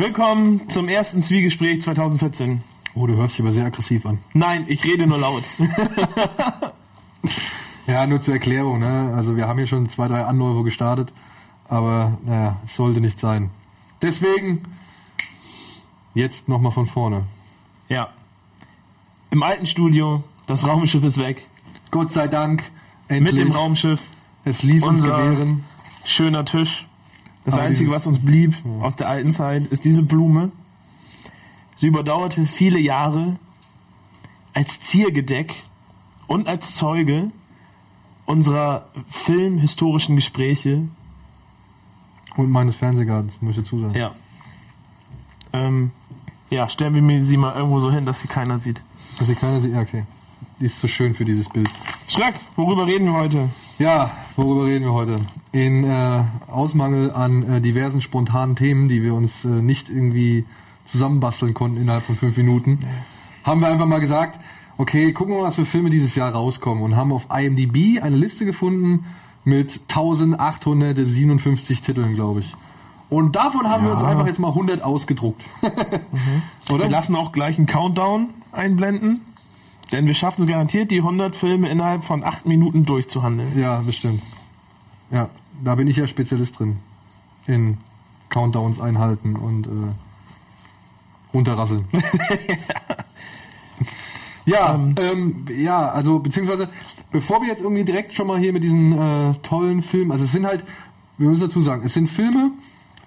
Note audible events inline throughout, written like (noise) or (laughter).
Willkommen zum ersten Zwiegespräch 2014. Oh, du hörst dich aber sehr aggressiv an. Nein, ich rede nur laut. (laughs) Ja, nur zur Erklärung, ne? Also wir haben hier schon zwei, drei Anläufe gestartet, aber naja, es sollte nicht sein. Deswegen jetzt nochmal von vorne. ja. Im alten Studio, das Raumschiff ist weg. Gott sei Dank, Mit endlich. dem Raumschiff, Es ließ uns unser- gewähren. schöner Tisch. Das Aber Einzige, was uns blieb aus der alten Zeit, ist diese Blume. Sie überdauerte viele Jahre als Ziergedeck und als Zeuge unserer filmhistorischen Gespräche. Und meines Fernsehgartens, muss ich dazu sagen. Ja. Ähm, ja, stellen wir mir sie mal irgendwo so hin, dass sie keiner sieht. Dass sie keiner sieht, ja, okay. Die ist zu schön für dieses Bild. Schreck, worüber reden wir heute? Ja, worüber reden wir heute? In äh, Ausmangel an äh, diversen spontanen Themen, die wir uns äh, nicht irgendwie zusammenbasteln konnten innerhalb von fünf Minuten, haben wir einfach mal gesagt, okay, gucken wir mal, was für Filme dieses Jahr rauskommen und haben auf IMDb eine Liste gefunden mit 1857 Titeln, glaube ich. Und davon haben wir uns einfach jetzt mal 100 ausgedruckt. (laughs) Oder? Wir lassen auch gleich einen Countdown einblenden, denn wir schaffen es garantiert, die 100 Filme innerhalb von 8 Minuten durchzuhandeln. Ja, bestimmt. Ja, da bin ich ja Spezialist drin. In Countdowns einhalten und äh, runterrasseln. (laughs) ja, ähm, ja, also beziehungsweise bevor wir jetzt irgendwie direkt schon mal hier mit diesen äh, tollen Filmen, also es sind halt, wir müssen dazu sagen, es sind Filme,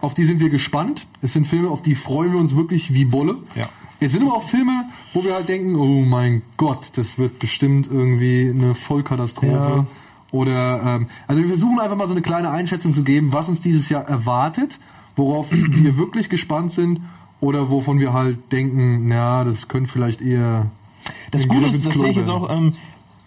auf die sind wir gespannt. Es sind Filme, auf die freuen wir uns wirklich wie Bolle. Ja. Es sind aber auch Filme, wo wir halt denken, oh mein Gott, das wird bestimmt irgendwie eine Vollkatastrophe. Ja. Oder ähm, also wir versuchen einfach mal so eine kleine Einschätzung zu geben, was uns dieses Jahr erwartet, worauf (clears throat) wir wirklich gespannt sind oder wovon wir halt denken, na, das könnte vielleicht eher. Das Gute ist, das sehe ich jetzt auch, ähm,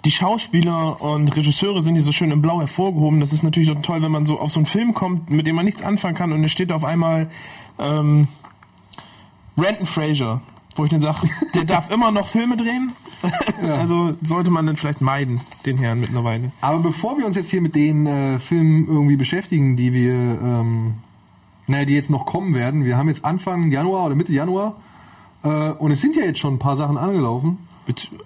die Schauspieler und Regisseure sind hier so schön in Blau hervorgehoben. Das ist natürlich auch toll, wenn man so auf so einen Film kommt, mit dem man nichts anfangen kann und es steht auf einmal ähm, Brandon Fraser, wo ich dann sage, der darf (laughs) immer noch Filme drehen. also sollte man dann vielleicht meiden, den Herrn mittlerweile. Aber bevor wir uns jetzt hier mit den äh, Filmen irgendwie beschäftigen, die wir, ähm, naja, die jetzt noch kommen werden, wir haben jetzt Anfang Januar oder Mitte Januar äh, und es sind ja jetzt schon ein paar Sachen angelaufen.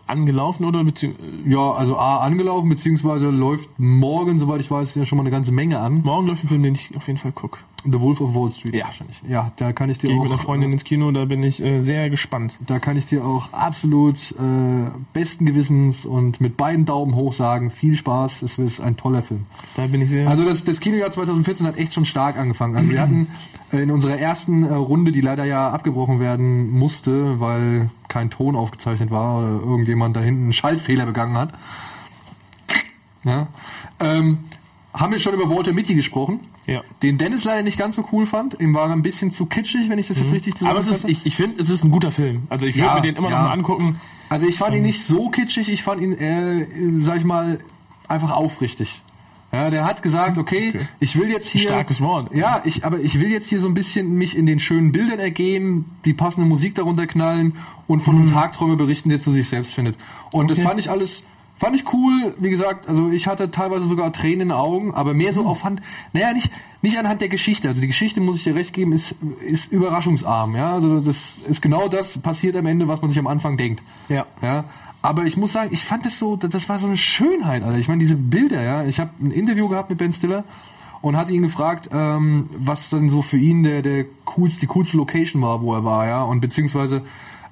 Angelaufen oder bezieh Ja, also A, angelaufen, beziehungsweise läuft morgen, soweit ich weiß, ja schon mal eine ganze Menge an. morgen läuft ein Film, den ich auf jeden Fall gucke. The Wolf of Wall Street Ja. wahrscheinlich. Ja, da kann ich dir Gehe auch, mit einer Freundin ins Kino, da bin ich äh, sehr gespannt. da kann ich dir auch absolut äh, besten Gewissens und mit beiden Daumen hoch sagen, viel Spaß, es ist ein toller Film. Da bin ich sehr. Also das, das Kinojahr 2014 hat echt schon stark angefangen. Also wir hatten äh, in unserer ersten äh, Runde, die leider ja abgebrochen werden musste, weil kein Ton aufgezeichnet war oder irgendjemand da hinten einen Schaltfehler begangen hat, ja, ähm, haben wir schon über Walter Mitty gesprochen. Ja. Den Dennis leider nicht ganz so cool fand. Ihm war er ein bisschen zu kitschig, wenn ich das jetzt richtig Mhm. Aber es ist, zusammenfasse. ich, ich finde, es ist ein guter Film. Also ich würde Ja, mir den immer ja. noch mal angucken. Also ich fand ihn nicht so kitschig, ich fand ihn, äh, sag ich mal, einfach aufrichtig. Ja, der hat gesagt, okay, Okay. ich will jetzt hier. Starkes Wort. Ja, ich, aber ich will jetzt hier so ein bisschen mich in den schönen Bildern ergehen, die passende Musik darunter knallen und von einem Tagträume berichten, der zu sich selbst findet. Und das Mhm. Okay. fand ich alles, fand ich cool. Wie gesagt, also ich hatte teilweise sogar Tränen in den Augen, aber mehr Mhm. so aufhand, naja, nicht, nicht anhand der Geschichte. Also die Geschichte, muss ich dir recht geben, ist, ist überraschungsarm. Ja, also das ist genau das passiert am Ende, was man sich am Anfang denkt. Ja. Ja, aber ich muss sagen, ich fand das so, das war so eine Schönheit, Alter. Ich meine, diese Bilder, ja. Ich habe ein Interview gehabt mit Ben Stiller und hatte ihn gefragt, ähm, was dann so für ihn der, der coolste, die coolste Location war, wo er war, ja. Und beziehungsweise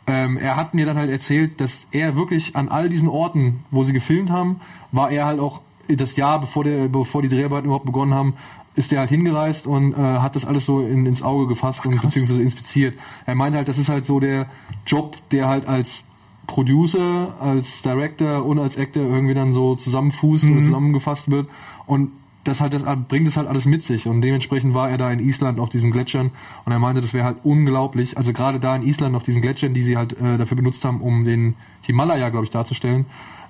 ähm, er hat mir dann halt erzählt, dass er wirklich an all diesen Orten, wo sie gefilmt haben, war er halt auch das Jahr, bevor, der, bevor die Dreharbeiten überhaupt begonnen haben, ist er halt hingereist und äh, hat das alles so in, ins Auge gefasst und beziehungsweise inspiziert. Er meinte halt, das ist halt so der Job, der halt als Producer, als Director und als Actor irgendwie dann so zusammenfußt oder zusammengefasst wird. Und das halt das bringt es halt alles mit sich. Und dementsprechend war er da in Island auf diesen Gletschern und er meinte, das wäre halt unglaublich. Also gerade da in Island auf diesen Gletschern, die sie halt äh, dafür benutzt haben, um den Himalaya, glaube ich, darzustellen,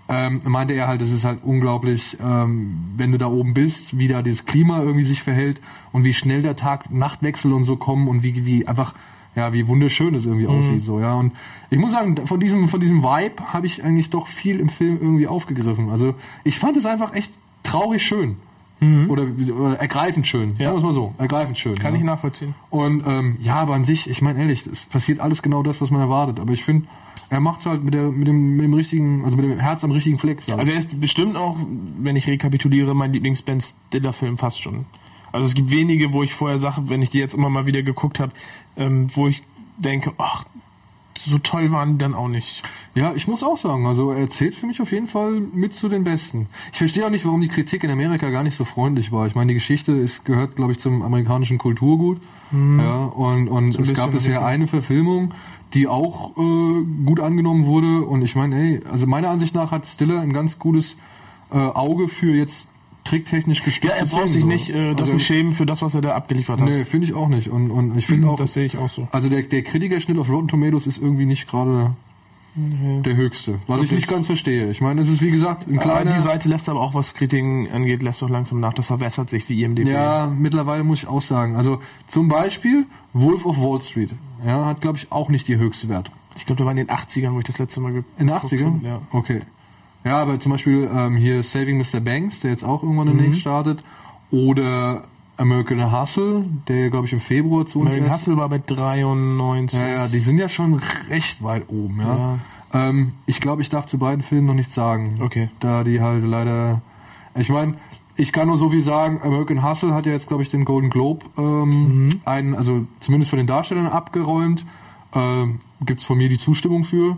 ähm, meinte er halt, das ist halt unglaublich, ähm, wenn du da oben bist, wie da dieses Klima irgendwie sich verhält und wie schnell der Tag-Nachtwechsel und so kommen und wie, wie einfach, ja, wie wunderschön es irgendwie aussieht, so, ja. Und ich muss sagen, von diesem, von diesem Vibe habe ich eigentlich doch viel im Film irgendwie aufgegriffen. Also, ich fand es einfach echt traurig schön. Oder, oder ergreifend schön. Ja. Sagen wir es mal so. Ergreifend schön. Kann ja. ich nachvollziehen. Und ähm, ja, aber an sich, ich meine ehrlich, es passiert alles genau das, was man erwartet. Aber ich finde, er macht es halt mit, der, mit, dem, mit dem richtigen, also mit dem Herz am richtigen Fleck. sag ich. Also er ist bestimmt auch, wenn ich rekapituliere, mein Lieblings-Ben Stiller-Film fast schon. Also es gibt wenige, wo ich vorher sage, wenn ich die jetzt immer mal wieder geguckt habe, ähm, wo ich denke, ach, so toll waren die dann auch nicht. Ja, ich muss auch sagen, also er zählt für mich auf jeden Fall mit zu den Besten. Ich verstehe auch nicht, warum die Kritik in Amerika gar nicht so freundlich war. Ich meine, die Geschichte ist, gehört, glaube ich, zum amerikanischen Kulturgut. Ja, und, und es gab bisher eine Verfilmung, die auch äh, gut angenommen wurde. Und ich meine, ey, also meiner Ansicht nach hat Stiller ein ganz gutes äh, Auge für jetzt tricktechnisch Ja, gestützte er braucht sich so. nicht äh, dafür also, schämen für das, was er da abgeliefert hat. Nee, finde ich auch nicht. Und, und ich finde auch, Das sehe ich auch so. also der, der Kritikerschnitt auf Rotten Tomatoes ist irgendwie nicht gerade der höchste. Was ich Wirklich. nicht ganz verstehe. Ich meine, es ist wie gesagt ein Aber kleiner. die Seite lässt aber auch, was Kritiken angeht, lässt doch langsam nach. Das verbessert sich wie IMDb. ja, mittlerweile muss ich auch sagen. Also zum Beispiel Wolf of Wall Street. Ja, hat glaube ich auch nicht die höchste Wertung. Ich glaube, da war in den 80ern, wo ich das letzte Mal In den geguckt 80ern? habe, Ja. Okay. Ja, aber zum Beispiel ähm, hier Saving Mr. Banks, der jetzt auch irgendwann Mhm. demnächst startet. Oder American Hustle, der glaube ich im Februar zu uns American Hustle war bei 93. Ja, ja, die sind ja schon recht weit oben, ja. Ähm, ich glaube, ich darf zu beiden Filmen noch nichts sagen. Okay. Da die halt leider. Ich meine, ich kann nur so viel sagen, American Hustle hat ja jetzt, glaube ich, den Golden Globe ähm, einen, also zumindest von den Darstellern abgeräumt. Ähm, Gibt es von mir die Zustimmung für.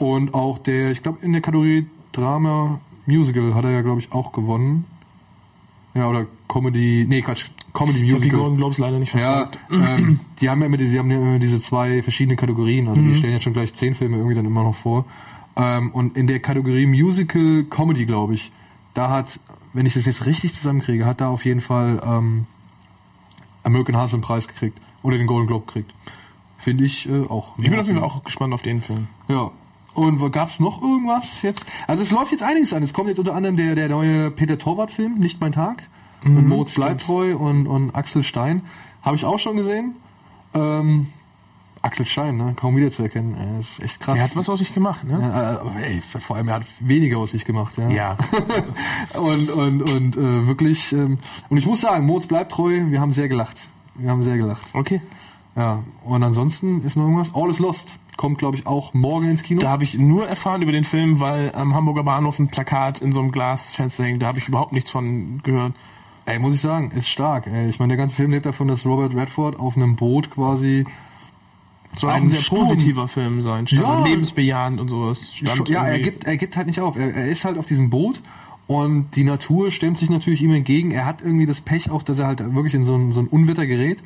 Und auch der, ich glaube, in der Kategorie Drama Musical hat er ja, glaube ich, auch gewonnen. Ja, oder Comedy, nee, Quatsch, Comedy Ich habe die Musical. Globes leider nicht Ja, verfolgt. ähm, die haben ja immer, diese, die haben ja immer diese zwei verschiedene Kategorien. Also Mhm. die stellen jetzt schon gleich zehn Filme irgendwie dann immer noch vor. Ähm, und in der Kategorie Musical Comedy, glaube ich, da hat, wenn ich das jetzt richtig zusammenkriege, hat da auf jeden Fall ähm, American Hustle einen Preis gekriegt. Oder den Golden Globe gekriegt. Finde ich äh, auch. Ich bin auf jeden Fall auch gespannt auf den Film. Ja. Und gab es noch irgendwas jetzt? Also es läuft jetzt einiges an. Es kommt jetzt unter anderem der, der neue Peter Torwart-Film, Nicht mein Tag. mit Moritz Bleibtreu und, und Axel Stein. Habe ich auch schon gesehen. Ähm, Axel Stein, ne? kaum wiederzuerkennen. Er ist echt krass. Er hat was aus sich gemacht, ne? Ja, äh, ey, vor allem, er hat weniger aus sich gemacht. Ja. Ja. (laughs) und und, und äh, wirklich, ähm, und ich muss sagen, Moritz bleibt treu, wir haben sehr gelacht. Wir haben sehr gelacht. Okay. Ja, und ansonsten ist noch irgendwas. All is Lost kommt, glaube ich, auch morgen ins Kino. Da habe ich nur erfahren über den Film, weil am Hamburger Bahnhof ein Plakat in so einem Glasfenster hängt. Da habe ich überhaupt nichts von gehört. Ey, muss ich sagen, ist stark. Ey. Ich meine, der ganze Film lebt davon, dass Robert Redford auf einem Boot quasi. Soll Ein sehr Sturm. positiver Film sein. Ja. lebensbejahend und sowas. Stand ja, er gibt, er gibt halt nicht auf. Er, er ist halt auf diesem Boot und die Natur stemmt sich natürlich ihm entgegen. Er hat irgendwie das Pech auch, dass er halt wirklich in so ein, so ein Unwetter gerät.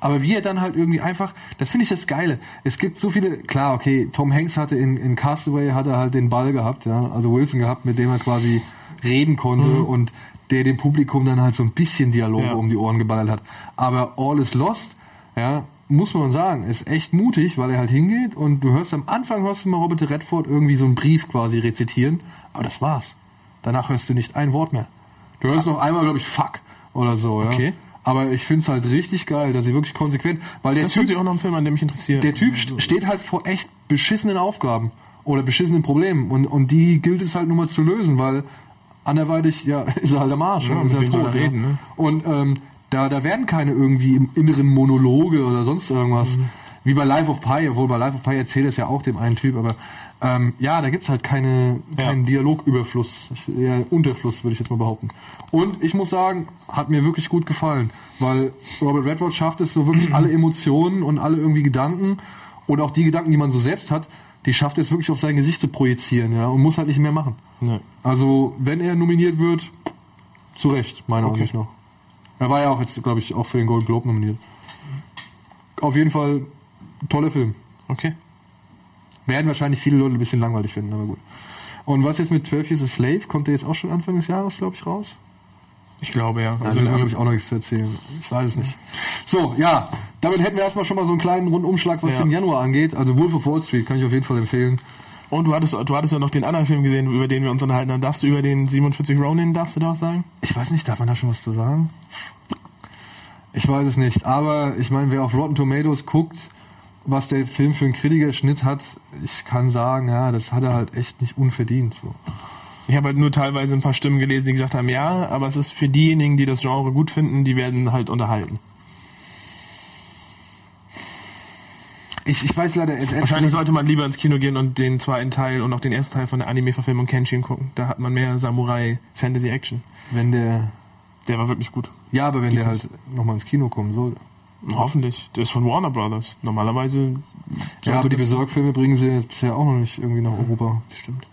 Aber wie er dann halt irgendwie einfach, das finde ich das Geile. Es gibt so viele, klar, okay, Tom Hanks hatte in, in Castaway hat er halt den Ball gehabt, ja, also Wilson gehabt, mit dem er quasi reden konnte und der dem Publikum dann halt so ein bisschen Dialog Ja. um die Ohren geballert hat. Aber All is Lost, ja, muss man sagen, ist echt mutig, weil er halt hingeht und du hörst am Anfang hörst du mal Robert Redford irgendwie so einen Brief quasi rezitieren, aber das war's. Danach hörst du nicht ein Wort mehr. Du hörst noch einmal, glaube ich, fuck oder so, ja. Okay. Aber ich finde es halt richtig geil, dass sie wirklich konsequent, weil der Das Typ, sich auch noch ein Film an, der mich interessiert. der Typ st- steht halt vor echt beschissenen Aufgaben oder beschissenen Problemen und, und die gilt es halt nur mal zu lösen, weil anderweitig, ja, (laughs) ist er halt am Arsch. Ja, mit ist soll tot, reden, ne? Und ähm, da, da werden keine irgendwie im inneren Monologe oder sonst irgendwas. Mhm. Wie bei Life of Pi, obwohl bei Life of Pi erzählt es ja auch dem einen Typ, aber ähm, ja, da gibt's halt keine, Ja. keinen Dialogüberfluss, eher Unterfluss, würde ich jetzt mal behaupten. Und ich muss sagen, hat mir wirklich gut gefallen, weil Robert Redford schafft es so wirklich (clears throat) alle Emotionen und alle irgendwie Gedanken oder auch die Gedanken, die man so selbst hat, die schafft es wirklich auf sein Gesicht zu projizieren, ja, und muss halt nicht mehr machen. Nee. Also, wenn er nominiert wird, zu Recht, meiner Okay. Ansicht nach. Er war ja auch jetzt, glaube ich, auch für den Golden Globe nominiert. Auf jeden Fall toller Film. Okay. Werden wahrscheinlich viele Leute ein bisschen langweilig finden, aber gut. Und was jetzt mit 12 Years a Slave? Kommt der jetzt auch schon Anfang des Jahres, glaube ich, raus? Ich glaube ja. Also, Also, da habe ich auch noch nichts zu erzählen. Ich weiß es nicht. So, ja, damit hätten wir erstmal schon mal so einen kleinen Rundumschlag, was Ja. den Januar angeht. Also Wolf of Wall Street kann ich auf jeden Fall empfehlen. und du hattest, du hattest ja noch den anderen Film gesehen, über den wir uns unterhalten haben. Darfst du über den 47 Ronin, darfst du da was sagen? Ich weiß nicht, darf man da schon was zu sagen? Ich weiß es nicht, aber ich meine, wer auf Rotten Tomatoes guckt, was der Film für einen Kritikerschnitt hat, ich kann sagen, ja, das hat er halt echt nicht unverdient. So. Ich habe halt nur teilweise ein paar Stimmen gelesen, die gesagt haben, ja, aber es ist für diejenigen, die das Genre gut finden, die werden halt unterhalten. Ich, ich weiß leider jetzt Wahrscheinlich sollte man lieber ins Kino gehen und den zweiten Teil und auch den ersten Teil von der Anime-Verfilmung Kenshin gucken. Da hat man mehr Samurai-Fantasy-Action. wenn der. Der war wirklich gut. Ja, aber wenn der halt nochmal ins Kino kommen soll. Hoffentlich. Der ist von Warner Brothers. Normalerweise. Ja, aber die Besorgfilme bringen sie jetzt bisher auch noch nicht irgendwie nach Europa. Stimmt.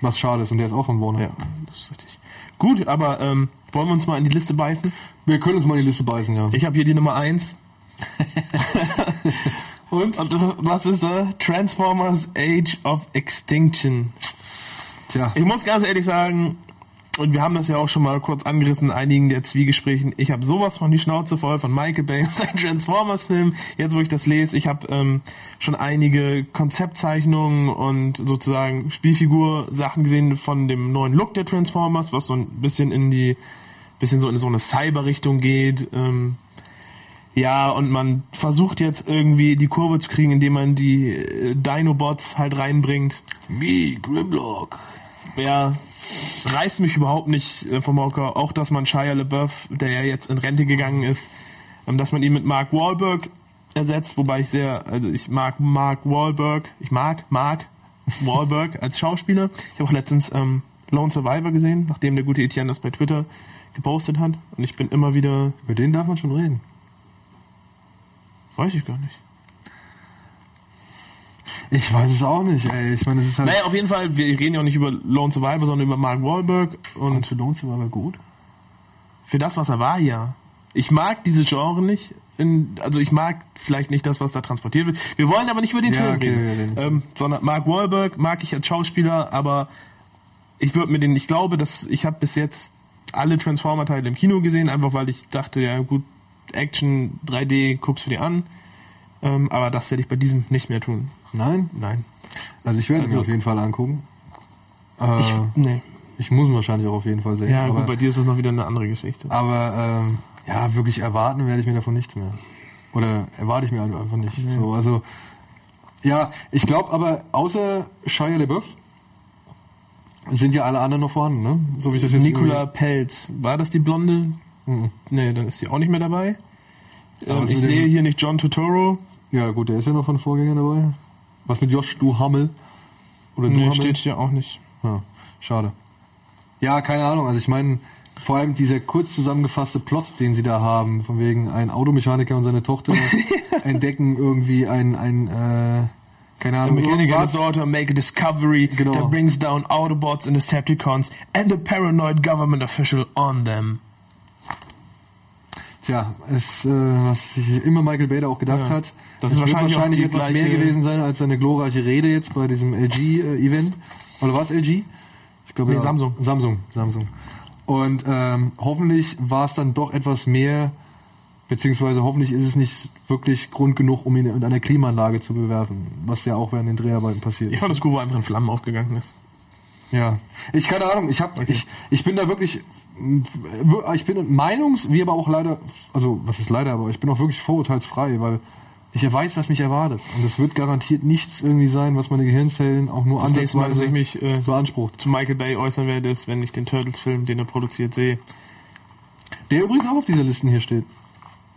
Was schade ist, und der ist auch von Warner. Ja, das ist richtig. Gut, aber ähm, wollen wir uns mal in die Liste beißen? Wir können uns mal in die Liste beißen, ja. Ich habe hier die Nummer 1. (laughs) Und? Und was ist da? Transformers Age of Extinction. Tja, Ich muss ganz ehrlich sagen, und wir haben das ja auch schon mal kurz angerissen in einigen der Zwiegesprächen, ich habe sowas von die Schnauze voll von Michael Bay und (laughs) seinen Transformers-Film. Jetzt, wo ich das lese, ich habe ähm, schon einige Konzeptzeichnungen und sozusagen Spielfigur-Sachen gesehen von dem neuen Look der Transformers, was so ein bisschen in die, bisschen so in so eine Cyber-Richtung geht. Ähm, ja, und man versucht jetzt irgendwie die Kurve zu kriegen, indem man die äh, Dinobots halt reinbringt. Me, Grimlock. Ja, reißt mich überhaupt nicht äh, vom Hocker. Auch, dass man Shia LaBeouf, der ja jetzt in Rente gegangen ist, ähm, dass man ihn mit Mark Wahlberg ersetzt, wobei ich sehr, also ich mag Mark Wahlberg, ich mag Mark Wahlberg als Schauspieler. Ich habe auch letztens ähm, Lone Survivor gesehen, nachdem der gute Etienne das bei Twitter gepostet hat. Und ich bin immer wieder, Über den darf man schon reden. weiß ich gar nicht. Ich weiß es auch nicht, ey. Ich meine, es ist halt. Naja, auf jeden Fall, wir reden ja auch nicht über Lone Survivor, sondern über Mark Wahlberg. Und für Lonze war aber gut. Für das, was er war, ja. Ich mag diese Genre nicht. In, also ich mag vielleicht nicht das, was da transportiert wird. Wir wollen aber nicht über den Ja, Film okay, reden. reden. Ähm, sondern Mark Wahlberg mag ich als Schauspieler, aber ich würde mir den, ich glaube, dass ich habe bis jetzt alle Transformer-Teile im Kino gesehen, einfach weil ich dachte, ja gut, Action, 3D, guckst du dir an. Ähm, aber das werde ich bei diesem nicht mehr tun. Nein? Nein. Also ich werde Also- mir auf jeden Fall angucken. Äh, Ich, ich, nee. muss ihn wahrscheinlich auch auf jeden Fall sehen. Ja, aber, gut, bei dir ist das noch wieder eine andere Geschichte. aber ähm, ja, wirklich erwarten werde ich mir davon nichts mehr. Oder erwarte ich mir einfach nicht. So, also ja, ich glaube aber außer Shia LaBeouf sind ja alle anderen noch vorhanden, ne? So wie ich das jetzt Nicola Pelz, war das die Blonde? Mhm. Nee, dann ist sie auch nicht mehr dabei. Ähm, ich sehe hier nicht John Turturro. Ja, gut, der ist ja noch von Vorgängern dabei. Was mit Josh Duhamel? Oder Nee, Duhamel? steht hier auch nicht. Ja, schade. Ja, keine Ahnung. Also ich meine, vor allem dieser kurz zusammengefasste Plot, den sie da haben, von wegen ein Automechaniker und seine Tochter (laughs) entdecken irgendwie ein, ein äh, keine Ahnung, mechanic and irgendwas. his daughter make a discovery Genau. that brings down Autobots and Decepticons and a paranoid government official on them. Tja, es, äh, was sich immer Michael da auch gedacht Ja. hat. Das es ist wahrscheinlich wahrscheinlich die etwas gleiche- mehr gewesen sein als seine glorreiche Rede jetzt bei diesem LG-Event. Oder war es LG? Ich glaube Nee, Samsung. Samsung, Samsung. Und ähm, hoffentlich war es dann doch etwas mehr, beziehungsweise hoffentlich ist es nicht wirklich Grund genug, um ihn in einer Klimaanlage zu bewerfen, was ja auch während den Dreharbeiten passiert Ich fand das gut, wo einfach in Flammen aufgegangen ist. ja, ich keine Ahnung. Ich habe, ich, ich bin da wirklich, ich bin meinungs, wie aber auch leider, also was ist leider, aber ich bin auch wirklich vorurteilsfrei, weil ich weiß, was mich erwartet und es wird garantiert nichts irgendwie sein, was meine Gehirnzellen auch nur Das nächste Mal, dass ansatzweise ich mich äh, beansprucht. zu Michael Bay äußern werde, ist, wenn ich den Turtles-Film, den er produziert, sehe. Der übrigens auch auf dieser Liste hier steht.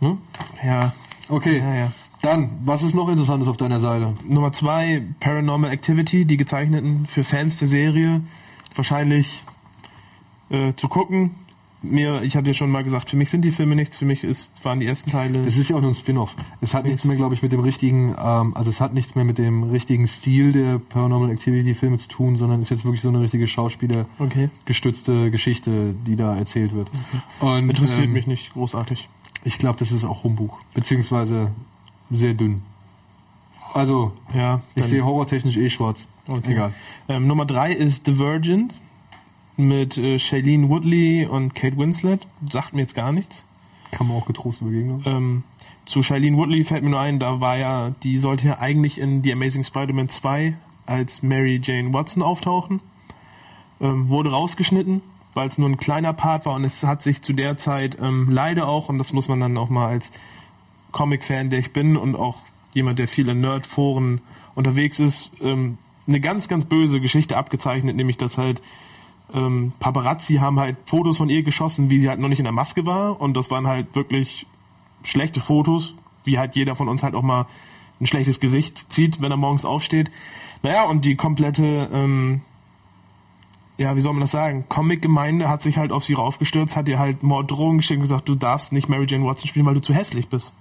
Ne? Ja. Okay, Ja, ja. dann was ist noch Interessantes auf deiner Seite? Nummer zwei, Paranormal Activity, die gezeichneten für Fans der Serie. Wahrscheinlich äh, zu gucken. Mir, ich hatte ja schon mal gesagt, für mich sind die Filme nichts, für mich ist, waren die ersten Teile. Das ist ja auch nur ein Spin-off. Es hat nichts mehr, glaube ich, mit dem richtigen, ähm, also es hat nichts mehr mit dem richtigen Stil der Paranormal Activity Filme zu tun, sondern ist jetzt wirklich so eine richtige Schauspieler okay. gestützte Geschichte, die da erzählt wird. Und Interessiert ähm, mich nicht großartig. ich glaube, das ist auch Humbug, beziehungsweise sehr dünn. Also, Ja. ich sehe horrortechnisch eh schwarz. Okay. Egal. Ähm, Nummer drei ist Divergent mit äh, Shailene Woodley und Kate Winslet. Sagt mir jetzt gar nichts. Kann man auch getrost übergehen. glaube Ähm, zu Shailene Woodley fällt mir nur ein, da war ja, die sollte ja eigentlich in The Amazing Spider-Man 2 als Mary Jane Watson auftauchen. Ähm, wurde rausgeschnitten, weil es nur ein kleiner Part war und es hat sich zu der Zeit ähm, leider auch, und das muss man dann auch mal als Comic-Fan, der ich bin und auch jemand, der viel in Nerd-Foren unterwegs ist, ähm, eine ganz, ganz böse Geschichte abgezeichnet, nämlich dass halt ähm, Paparazzi haben halt Fotos von ihr geschossen, wie sie halt noch nicht in der Maske war. Und das waren halt wirklich schlechte Fotos, wie halt jeder von uns halt auch mal ein schlechtes Gesicht zieht, wenn er morgens aufsteht. Naja, und die komplette, ähm, ja, wie soll man das sagen, Comic-Gemeinde hat sich halt auf sie raufgestürzt, hat ihr halt Morddrohungen geschickt und gesagt, du darfst nicht Mary Jane Watson spielen, weil du zu hässlich bist.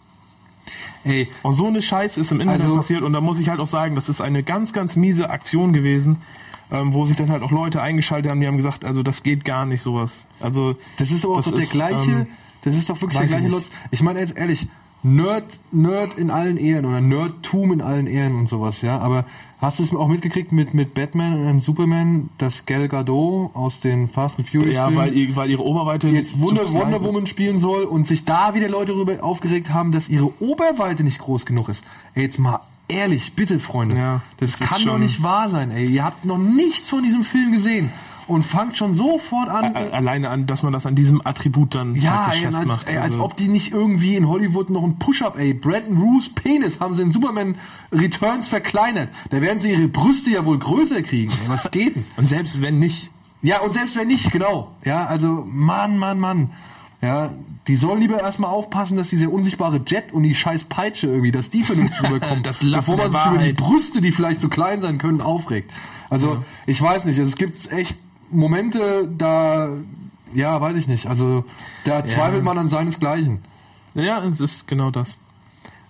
Ey, Und so eine Scheiße ist im Internet Also- passiert und da muss ich halt auch sagen, das ist eine ganz, ganz miese Aktion gewesen, ähm, wo sich dann halt auch Leute eingeschaltet haben, die haben gesagt, also das geht gar nicht sowas. Also Das ist aber auch doch der gleiche, ähm, das ist doch wirklich der gleiche. Lutz. Ich meine jetzt ehrlich, Nerd, Nerd in allen Ehren oder Nerdtum in allen Ehren und sowas, ja. Aber hast du es auch mitgekriegt mit, mit Batman und Superman, dass Gal Gadot aus den Fast and Furious ja, weil, weil ihre Oberweite jetzt Wonder, Wonder. Woman spielen soll und sich da wieder Leute darüber aufgeregt haben, dass ihre Oberweite nicht groß genug ist. Ey, jetzt mal ehrlich, bitte, Freunde. Ja, das, das kann doch nicht wahr sein, ey. Ihr habt noch nichts von diesem Film gesehen und fangt schon sofort an. A- Alleine an, dass man das an diesem Attribut dann Ja, ey, als, festmacht. ey, als Also, ob die nicht irgendwie in Hollywood noch ein Push-Up, ey. Brandon Roos Penis haben sie in Superman Returns verkleinert. Da werden sie ihre Brüste ja wohl größer kriegen. Ey, was geht denn? (laughs) und selbst wenn nicht, Ja, und selbst wenn nicht, genau. Ja, also, Mann, Mann, Mann. Ja, die sollen lieber erstmal aufpassen, dass dieser unsichtbare Jet und die scheiß Peitsche irgendwie, dass die vernünftig (laughs) rüberkommt. Das bevor man sich über die. Brüste, die vielleicht zu klein sein können, aufregt. Also, ich weiß nicht, es gibt echt Momente, da, ja, weiß ich nicht. Also, da zweifelt man an seinesgleichen. Ja, es ist genau das.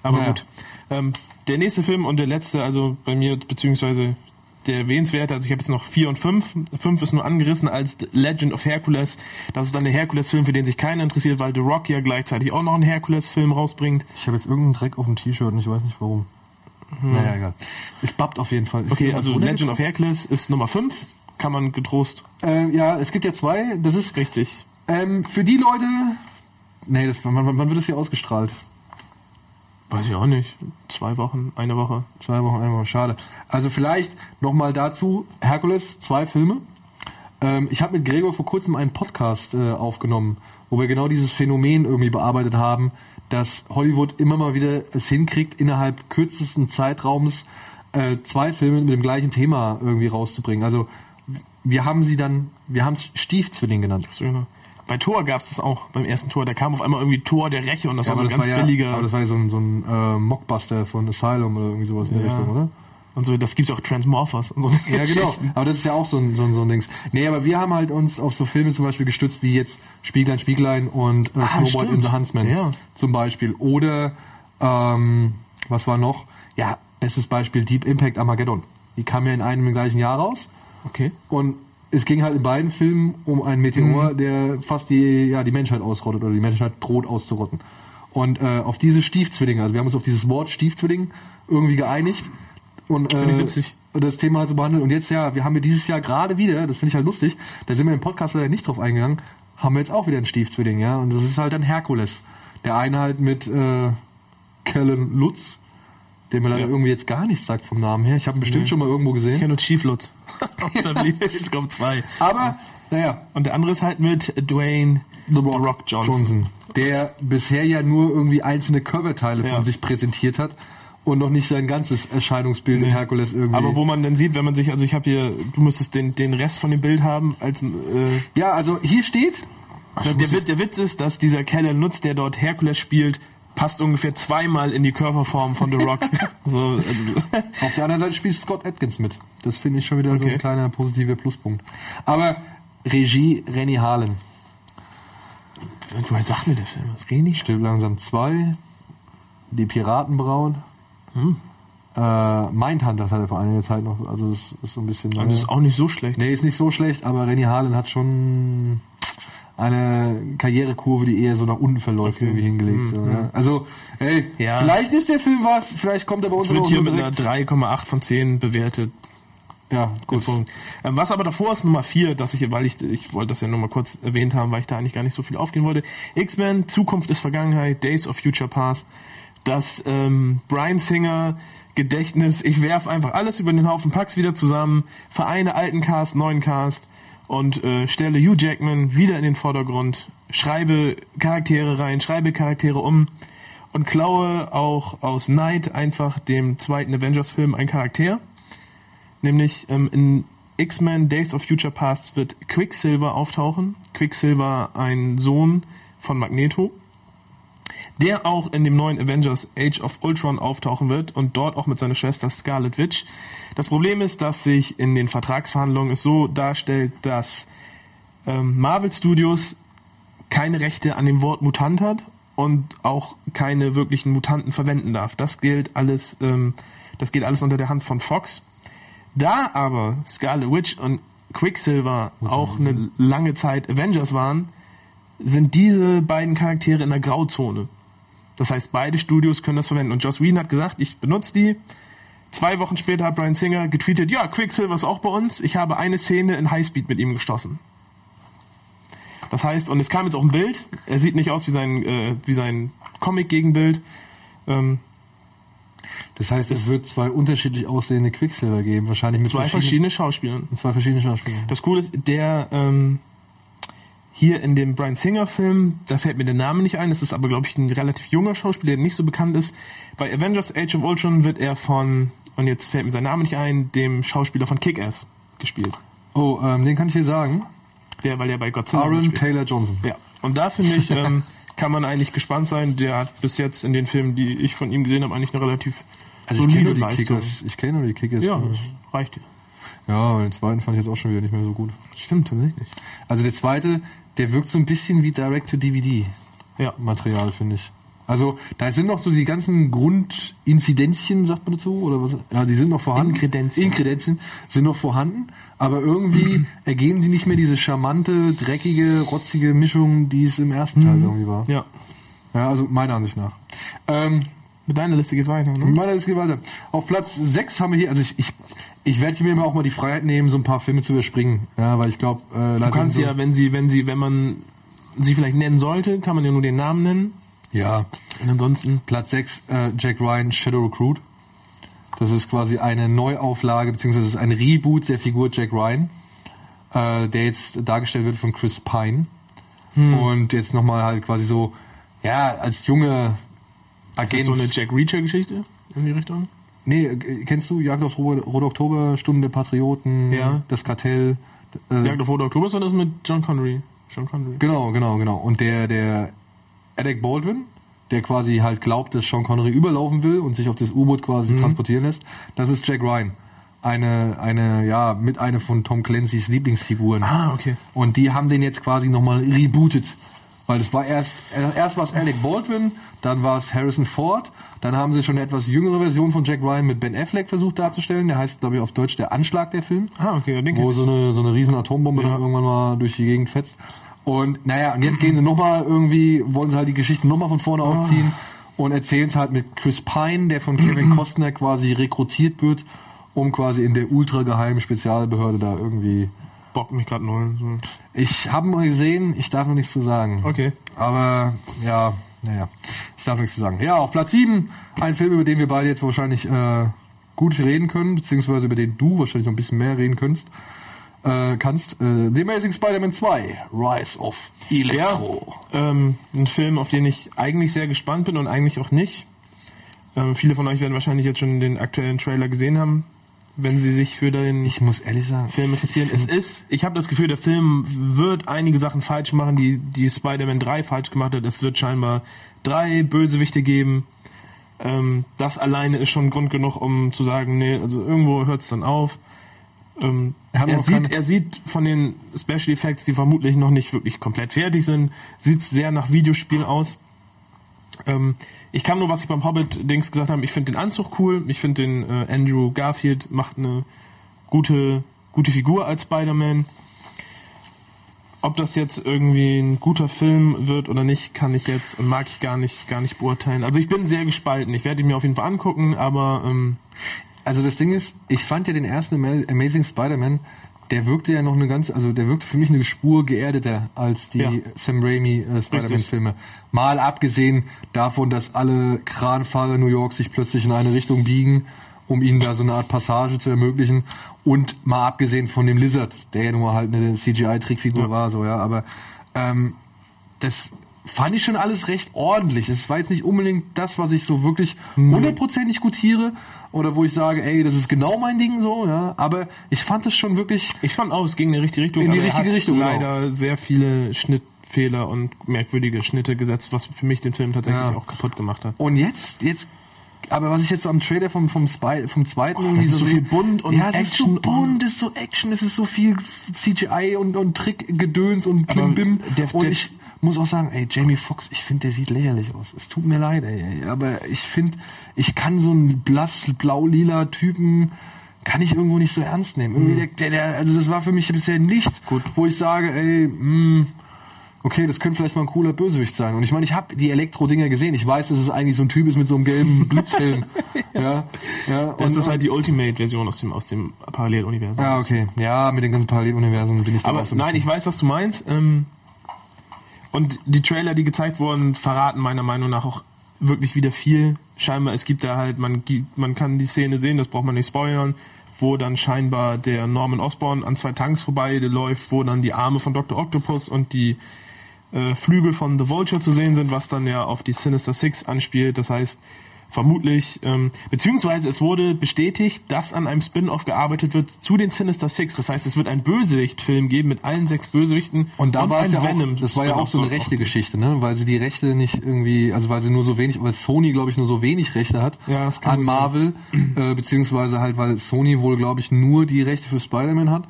Aber Naja. gut. Ähm, der nächste Film und der letzte, also bei mir, beziehungsweise der erwähnenswerte, also ich habe jetzt noch vier und fünf. Fünf ist nur angerissen als Legend of Hercules. Das ist dann der Hercules-Film, für den sich keiner interessiert, weil The Rock ja gleichzeitig auch noch einen Hercules-Film rausbringt. Ich habe jetzt irgendeinen Dreck auf dem T-Shirt und ich weiß nicht warum. Naja, egal. Es babbt auf jeden Fall. Hm. Okay, also? Legend of Hercules ist Nummer fünf. Kann man getrost. Äh, ja, es gibt ja zwei. Das ist Richtig. ähm, für die Leute. Nee, das, wann, wann wann wird das hier ausgestrahlt? Weiß ich auch nicht. Zwei Wochen, eine Woche. Zwei Wochen, eine Woche, schade. Also vielleicht nochmal dazu, Herkules, zwei Filme. Ähm, ich habe mit Gregor vor kurzem einen Podcast äh, aufgenommen, wo wir genau dieses Phänomen irgendwie bearbeitet haben, dass Hollywood immer mal wieder es hinkriegt, innerhalb kürzesten Zeitraums äh, zwei Filme mit dem gleichen Thema irgendwie rauszubringen. Also wir haben sie dann, wir haben es Stiefzwilling genannt. Genau. Bei Thor gab es das auch, beim ersten Tor. Da kam auf einmal irgendwie Thor der Räche und das Ja, war so ein ganz war ja, billiger. aber das war ja so ein, so ein äh, Mockbuster von Asylum oder irgendwie sowas in der. Richtung, oder? Und so, das gibt's auch Transmorphers und so. Ja, genau. Aber das ist ja auch so ein, so ein, so ein Dings. Nee, aber wir haben halt uns auf so Filme zum Beispiel gestützt, wie jetzt Spieglein, Spieglein und äh, Ah, Snowboard stimmt. in the Huntsman Ja. zum Beispiel. Oder, ähm, was war noch? Ja, bestes Beispiel, Deep Impact Armageddon. Die kam ja in einem im gleichen Jahr raus. Okay. Und es ging halt in beiden Filmen um einen Meteor, Mhm. der fast die, ja, die Menschheit ausrottet oder die Menschheit droht auszurotten. Und äh, auf diese Stiefzwillinge, also wir haben uns auf dieses Wort Stiefzwilling irgendwie geeinigt. Und, Finde ich äh, witzig. das Thema halt so behandelt. Und jetzt ja, wir haben wir dieses Jahr gerade wieder, das finde ich halt lustig, da sind wir im Podcast leider nicht drauf eingegangen, haben wir jetzt auch wieder einen Stiefzwilling, ja. Und das ist halt ein Herkules. Der eine halt mit äh, Kellen Lutz, der mir leider Ja. irgendwie jetzt gar nichts sagt vom Namen her. Ich habe ihn bestimmt schon mal irgendwo Ich gesehen. kenne nur Chief Lutz. (laughs) Jetzt kommen zwei. Aber, naja, Und der andere ist halt mit Dwayne The Rock, Johnson. Der bisher ja nur irgendwie einzelne Körperteile Ja. von sich präsentiert hat und noch nicht sein ganzes Erscheinungsbild in Nee. Herkules irgendwie. Aber wo man dann sieht, wenn man sich, also ich habe hier, du müsstest den, den Rest von dem Bild haben, als äh, ja, also hier steht, der, der, Witz, der Witz ist, dass dieser Kellen Lutz, der dort Herkules spielt, passt ungefähr zweimal in die Körperform von The Rock. (laughs) so, also, auf der anderen Seite spielt Scott Atkins mit. Das finde ich schon wieder so Okay. ein kleiner positiver Pluspunkt. Aber Regie Renny Harlan. woher sagt mir der Film? Das geht nicht. Stirb langsam 2. Die Piratenbraut. Hm. Äh, Mindhunters hat er vor einiger Zeit noch. Also das ist so ein bisschen. Und das ist auch nicht so schlecht. Nee, ist nicht so schlecht, aber Renny Harlan hat schon eine Karrierekurve, die eher so nach unten verläuft, Okay. irgendwie hingelegt. So, ja. Also, ey, Ja. vielleicht ist der Film was, vielleicht kommt er bei uns Wird hier mit einer direkt. 3,8 von 10 bewertet. Ja, gut. Ähm, was aber davor ist Nummer 4, dass ich, weil ich, ich wollte das ja nur mal kurz erwähnt haben, weil ich da eigentlich gar nicht so viel aufgehen wollte. X-Men, Zukunft ist Vergangenheit, Days of Future Past, das ähm, Brian Singer Gedächtnis, ich werf einfach alles über den Haufen, pack's wieder zusammen, vereine alten Cast, neuen Cast und äh, stelle Hugh Jackman wieder in den Vordergrund, schreibe Charaktere rein, schreibe Charaktere um und klaue auch aus Night einfach dem zweiten Avengers-Film einen Charakter nämlich ähm, in X-Men Days of Future Past wird Quicksilver auftauchen. Quicksilver, ein Sohn von Magneto, der auch in dem neuen Avengers Age of Ultron auftauchen wird und dort auch mit seiner Schwester Scarlet Witch. Das Problem ist, dass sich in den Vertragsverhandlungen es so darstellt, dass ähm, Marvel Studios keine Rechte an dem Wort Mutant hat und auch keine wirklichen Mutanten verwenden darf. Das gilt alles, ähm, das geht alles unter der Hand von Fox. Da aber Scarlet Witch und Quicksilver auch eine lange Zeit Avengers waren, sind diese beiden Charaktere in der Grauzone. Das heißt, beide Studios können das verwenden. Und Joss Whedon hat gesagt, ich benutze die. Zwei Wochen später hat Brian Singer getweetet, ja, Quicksilver ist auch bei uns. Ich habe eine Szene in Highspeed mit ihm gestossen. Das heißt, und es kam jetzt auch ein Bild. Er sieht nicht aus wie sein, äh, wie sein Comic-Gegenbild. Ähm, Das heißt, es wird zwei unterschiedlich aussehende Quicksilver geben, wahrscheinlich mit zwei verschiedene Schauspieler. zwei verschiedene Schauspieler. Das Coole ist, der ähm, hier in dem Brian Singer Film, da fällt mir der Name nicht ein, das ist aber, glaube ich, ein relativ junger Schauspieler, der nicht so bekannt ist. Bei Avengers Age of Ultron wird er von, und jetzt fällt mir sein Name nicht ein, dem Schauspieler von Kick-Ass gespielt. Oh, ähm, den kann ich dir sagen. Der, weil der bei Godzilla Aaron. Taylor Johnson. Ja. Und da finde ich, ähm, (laughs) kann man eigentlich gespannt sein. Der hat bis jetzt in den Filmen, die ich von ihm gesehen habe, eigentlich eine relativ Also ich kenne nur die Leistung. Kickers. Ich kenne nur die Kickers. Ja, das reicht ja. ja, den zweiten fand ich jetzt auch schon wieder nicht mehr so gut. Stimmt tatsächlich. Also der zweite, der wirkt so ein bisschen wie Direct-to-DVD-Material, Ja. finde ich. Also da sind noch so die ganzen Grundinzidenzien, sagt man dazu, oder was? Ja, die sind noch vorhanden. Inkredenzien. Inkredenzien sind noch vorhanden, aber irgendwie (clears throat) ergeben sie nicht mehr diese charmante, dreckige, rotzige Mischung, die es im ersten Teil irgendwie war. Ja. Ja, also meiner Ansicht nach. Ähm, Mit deiner Liste geht's weiter, ne? meiner Liste geht weiter. Auf Platz 6 haben wir hier, also ich, ich, ich werde mir auch mal die Freiheit nehmen, so ein paar Filme zu überspringen. Ja, weil ich glaube, äh, Du kannst ja, wenn sie, wenn sie, wenn man sie vielleicht nennen sollte, kann man ja nur den Namen nennen. ja, Und ansonsten. Platz 6, äh, Jack Ryan, Shadow Recruit. Das ist quasi eine Neuauflage, beziehungsweise es ist ein Reboot der Figur Jack Ryan, äh, der jetzt dargestellt wird von Chris Pine. Und jetzt nochmal halt quasi so, ja, als junge Ist das Agent. so eine Jack Reacher-Geschichte in die Richtung? Nee, äh, kennst du Jagd auf Rote, Rote Oktober, Stunde der Patrioten, Ja. das Kartell? Äh, Jagd auf Rote Oktober ist das mit John Connery. John Connery. Genau, genau, genau. Und der, der Alec Baldwin, der quasi halt glaubt, dass Sean Connery überlaufen will und sich auf das U-Boot quasi Mhm. transportieren lässt, das ist Jack Ryan. Eine, eine, ja, mit einer von Tom Clancy's Lieblingsfiguren. Ah, okay. Und die haben den jetzt quasi nochmal rebootet. Weil es war erst, äh, erst war es Alec Baldwin, dann war es Harrison Ford, dann haben sie schon eine etwas jüngere Version von Jack Ryan mit Ben Affleck versucht darzustellen. Der heißt, glaube ich, auf Deutsch der Anschlag der Film Ah, okay, den wo so eine, so eine riesen Atombombe Ja. dann irgendwann mal durch die Gegend fetzt. Und naja, und jetzt gehen sie nochmal irgendwie, wollen sie halt die Geschichte nochmal von vorne aufziehen und erzählen es halt mit Chris Pine, der von Kevin (clears throat) Costner quasi rekrutiert wird, um quasi in der ultrageheimen Spezialbehörde da irgendwie. Bock mich gerade null. So. Ich habe mal gesehen, ich darf noch nichts zu sagen. Okay. Aber ja, naja, ich darf nichts zu sagen. Ja, auf Platz 7 ein Film, über den wir beide jetzt wahrscheinlich äh, gut reden können, beziehungsweise über den du wahrscheinlich noch ein bisschen mehr reden kannst. Äh, kannst äh, The Amazing Spider-Man 2, Rise of Electro. Ähm, ein Film, auf den ich eigentlich sehr gespannt bin und eigentlich auch nicht. Ähm, viele von euch werden wahrscheinlich jetzt schon den aktuellen Trailer gesehen haben, wenn sie sich für den Ich muss ehrlich sagen, Film interessieren. Es ist, ich habe das Gefühl, der Film wird einige Sachen falsch machen, die die Spider-Man 3 falsch gemacht hat. Es wird scheinbar drei Bösewichte geben. Ähm, das alleine ist schon Grund genug, um zu sagen, nee, also irgendwo hört es dann auf. Ähm, er, sieht, er sieht von den Special Effects, die vermutlich noch nicht wirklich komplett fertig sind, sieht sehr nach Videospiel aus. Ähm, ich kann nur, was ich beim Hobbit-Dings gesagt habe, ich finde den Anzug cool, ich finde den äh, Andrew Garfield macht eine gute, gute Figur als Spider-Man. Ob das jetzt irgendwie ein guter Film wird oder nicht, kann ich jetzt und mag ich gar nicht, gar nicht beurteilen. Also ich bin sehr gespalten. Ich werde ihn mir auf jeden Fall angucken, aber ähm, Also das Ding ist, ich fand ja den ersten Ama- Amazing Spider-Man, der wirkte ja noch eine ganz, also der wirkte für mich eine Spur geerdeter als die Ja. Sam Raimi äh, Spider-Man-Filme. Mal abgesehen davon, dass alle Kranfahrer New York sich plötzlich in eine Richtung biegen, um ihnen da so eine Art Passage zu ermöglichen. Und mal abgesehen von dem Lizard, der ja nun mal halt eine CGI-Trickfigur Ja. war, so ja, aber ähm, das fand ich schon alles recht ordentlich. Es war jetzt nicht unbedingt das, was ich so wirklich hundertprozentig gutiere oder wo ich sage, ey, das ist genau mein Ding so, ja. Aber ich fand es schon wirklich. Ich fand auch, es ging in die richtige Richtung. In die er richtige Richtung, genau. leider sehr viele Schnittfehler und merkwürdige Schnitte gesetzt, was für mich den Film tatsächlich Ja. auch kaputt gemacht hat. Und jetzt, jetzt, aber was ich jetzt so am Trailer vom, vom, Spy, vom zweiten irgendwie das ist so sehe- viel bunt und ja, es ist so Action bunt, es ist so Action, es ist so viel CGI und, und Trickgedöns und Klimbim. der- und der- ich muss auch sagen, ey, Jamie Foxx, ich finde, der sieht lächerlich aus. Es tut mir leid, ey, aber ich finde, ich kann so einen blass, blau-lila Typen, kann ich irgendwo nicht so ernst nehmen. Irgendwie der, der, der, also das war für mich bisher nichts, Gut. wo ich sage, ey, mh, okay, das könnte vielleicht mal ein cooler Bösewicht sein. Und ich meine, ich habe die Elektro-Dinger gesehen. Ich weiß, dass es eigentlich so ein Typ ist mit so einem gelben (laughs) Blitzhelm. ja. ja, Das und- ist halt die Ultimate-Version aus dem, aus dem Paralleluniversum. Ja, okay. Ja, mit den ganzen Paralleluniversen bin ich da Aber auch so ein nein, ich weiß, was du meinst. Ähm, und die Trailer, die gezeigt wurden, verraten meiner Meinung nach auch wirklich wieder viel. Scheinbar, es gibt da halt, man, man kann die Szene sehen, das braucht man nicht spoilern, wo dann scheinbar der Norman Osborn an zwei Tanks vorbei läuft, wo dann die Arme von Dr. Octopus und die äh, Flügel von The Vulture zu sehen sind, was dann ja auf die Sinister Six anspielt. Das heißt, vermutlich, ähm, beziehungsweise es wurde bestätigt, dass an einem Spin-off gearbeitet wird zu den Sinister Six. Das heißt, es wird einen Bösewicht-Film geben mit allen sechs Bösewichten Und da war es ein ja auch, Venom das war ja auch so eine rechte Geschichte, ne? Weil sie die Rechte nicht irgendwie, also weil sie nur so wenig, weil Sony, glaube ich, nur so wenig Rechte hat Ja, an Marvel, äh, beziehungsweise halt, weil Sony wohl, glaube ich, nur die Rechte für Spider-Man hat,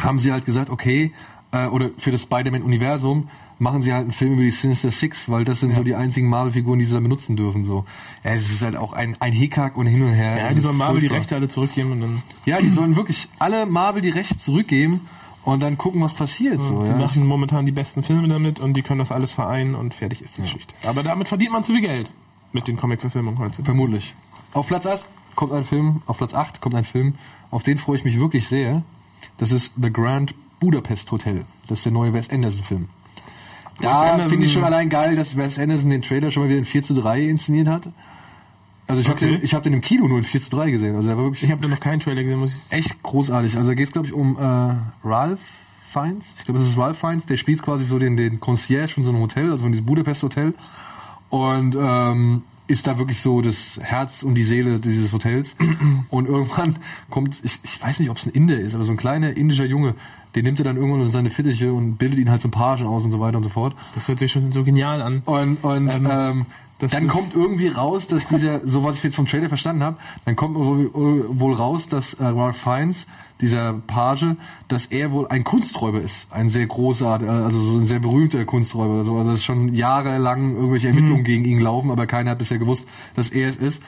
haben sie halt gesagt, okay, äh, oder für das Spider-Man-Universum machen sie halt einen Film über die Sinister Six, weil das sind so die einzigen Marvel-Figuren, die sie da benutzen dürfen. So, ja, es ist halt auch ein, ein Hickhack und hin und her. Ja, die ist sollen Marvel die furchtbar. Rechte alle zurückgeben und dann Ja, die sollen wirklich alle Marvel die Rechte zurückgeben und dann gucken, was passiert. So, die ja. machen momentan die besten Filme damit und die können das alles vereinen und fertig ist die Geschichte. Aber damit verdient man zu viel Geld mit den Comic-Verfilmungen heutzutage. Vermutlich. Auf Platz 8 kommt ein Film, auf Platz 8 kommt ein Film, auf den freue ich mich wirklich sehr. Das ist The Grand Budapest Hotel. Das ist der neue Wes Anderson Film. Wes Da finde ich schon allein geil, dass Wes Anderson den Trailer schon mal wieder in 4 zu 3 inszeniert hat. Also ich habe Okay. den, ich hab den im Kino nur in 4 zu 3 gesehen. Also der war wirklich Ich habe da noch keinen Trailer gesehen, muss ich echt großartig. Also da geht es, glaube ich, um äh, Ralph Fiennes. Ich glaube, das ist Ralph Fiennes. Der spielt quasi so den, den Concierge von so einem Hotel, also von diesem Budapest Hotel. Und ähm, ist da wirklich so das Herz und die Seele dieses Hotels. Und irgendwann kommt, ich, ich weiß nicht, ob es ein Inder ist, aber so ein kleiner indischer Junge, den nimmt er dann irgendwann in seine Fittiche und bildet ihn halt zum Pagen aus und so weiter und so fort. Das hört sich schon so genial an. Und, und Ähm, ähm, das dann kommt irgendwie raus, dass dieser, (laughs) so was ich jetzt vom Trailer verstanden habe, dann kommt wohl, raus, dass äh, Ralph Fiennes, dieser Page, dass er wohl ein Kunsträuber ist. Ein sehr großer, äh, also so ein sehr berühmter Kunsträuber. so. Also dass schon jahrelang irgendwelche Ermittlungen gegen ihn laufen, aber keiner hat bisher gewusst, dass er es ist.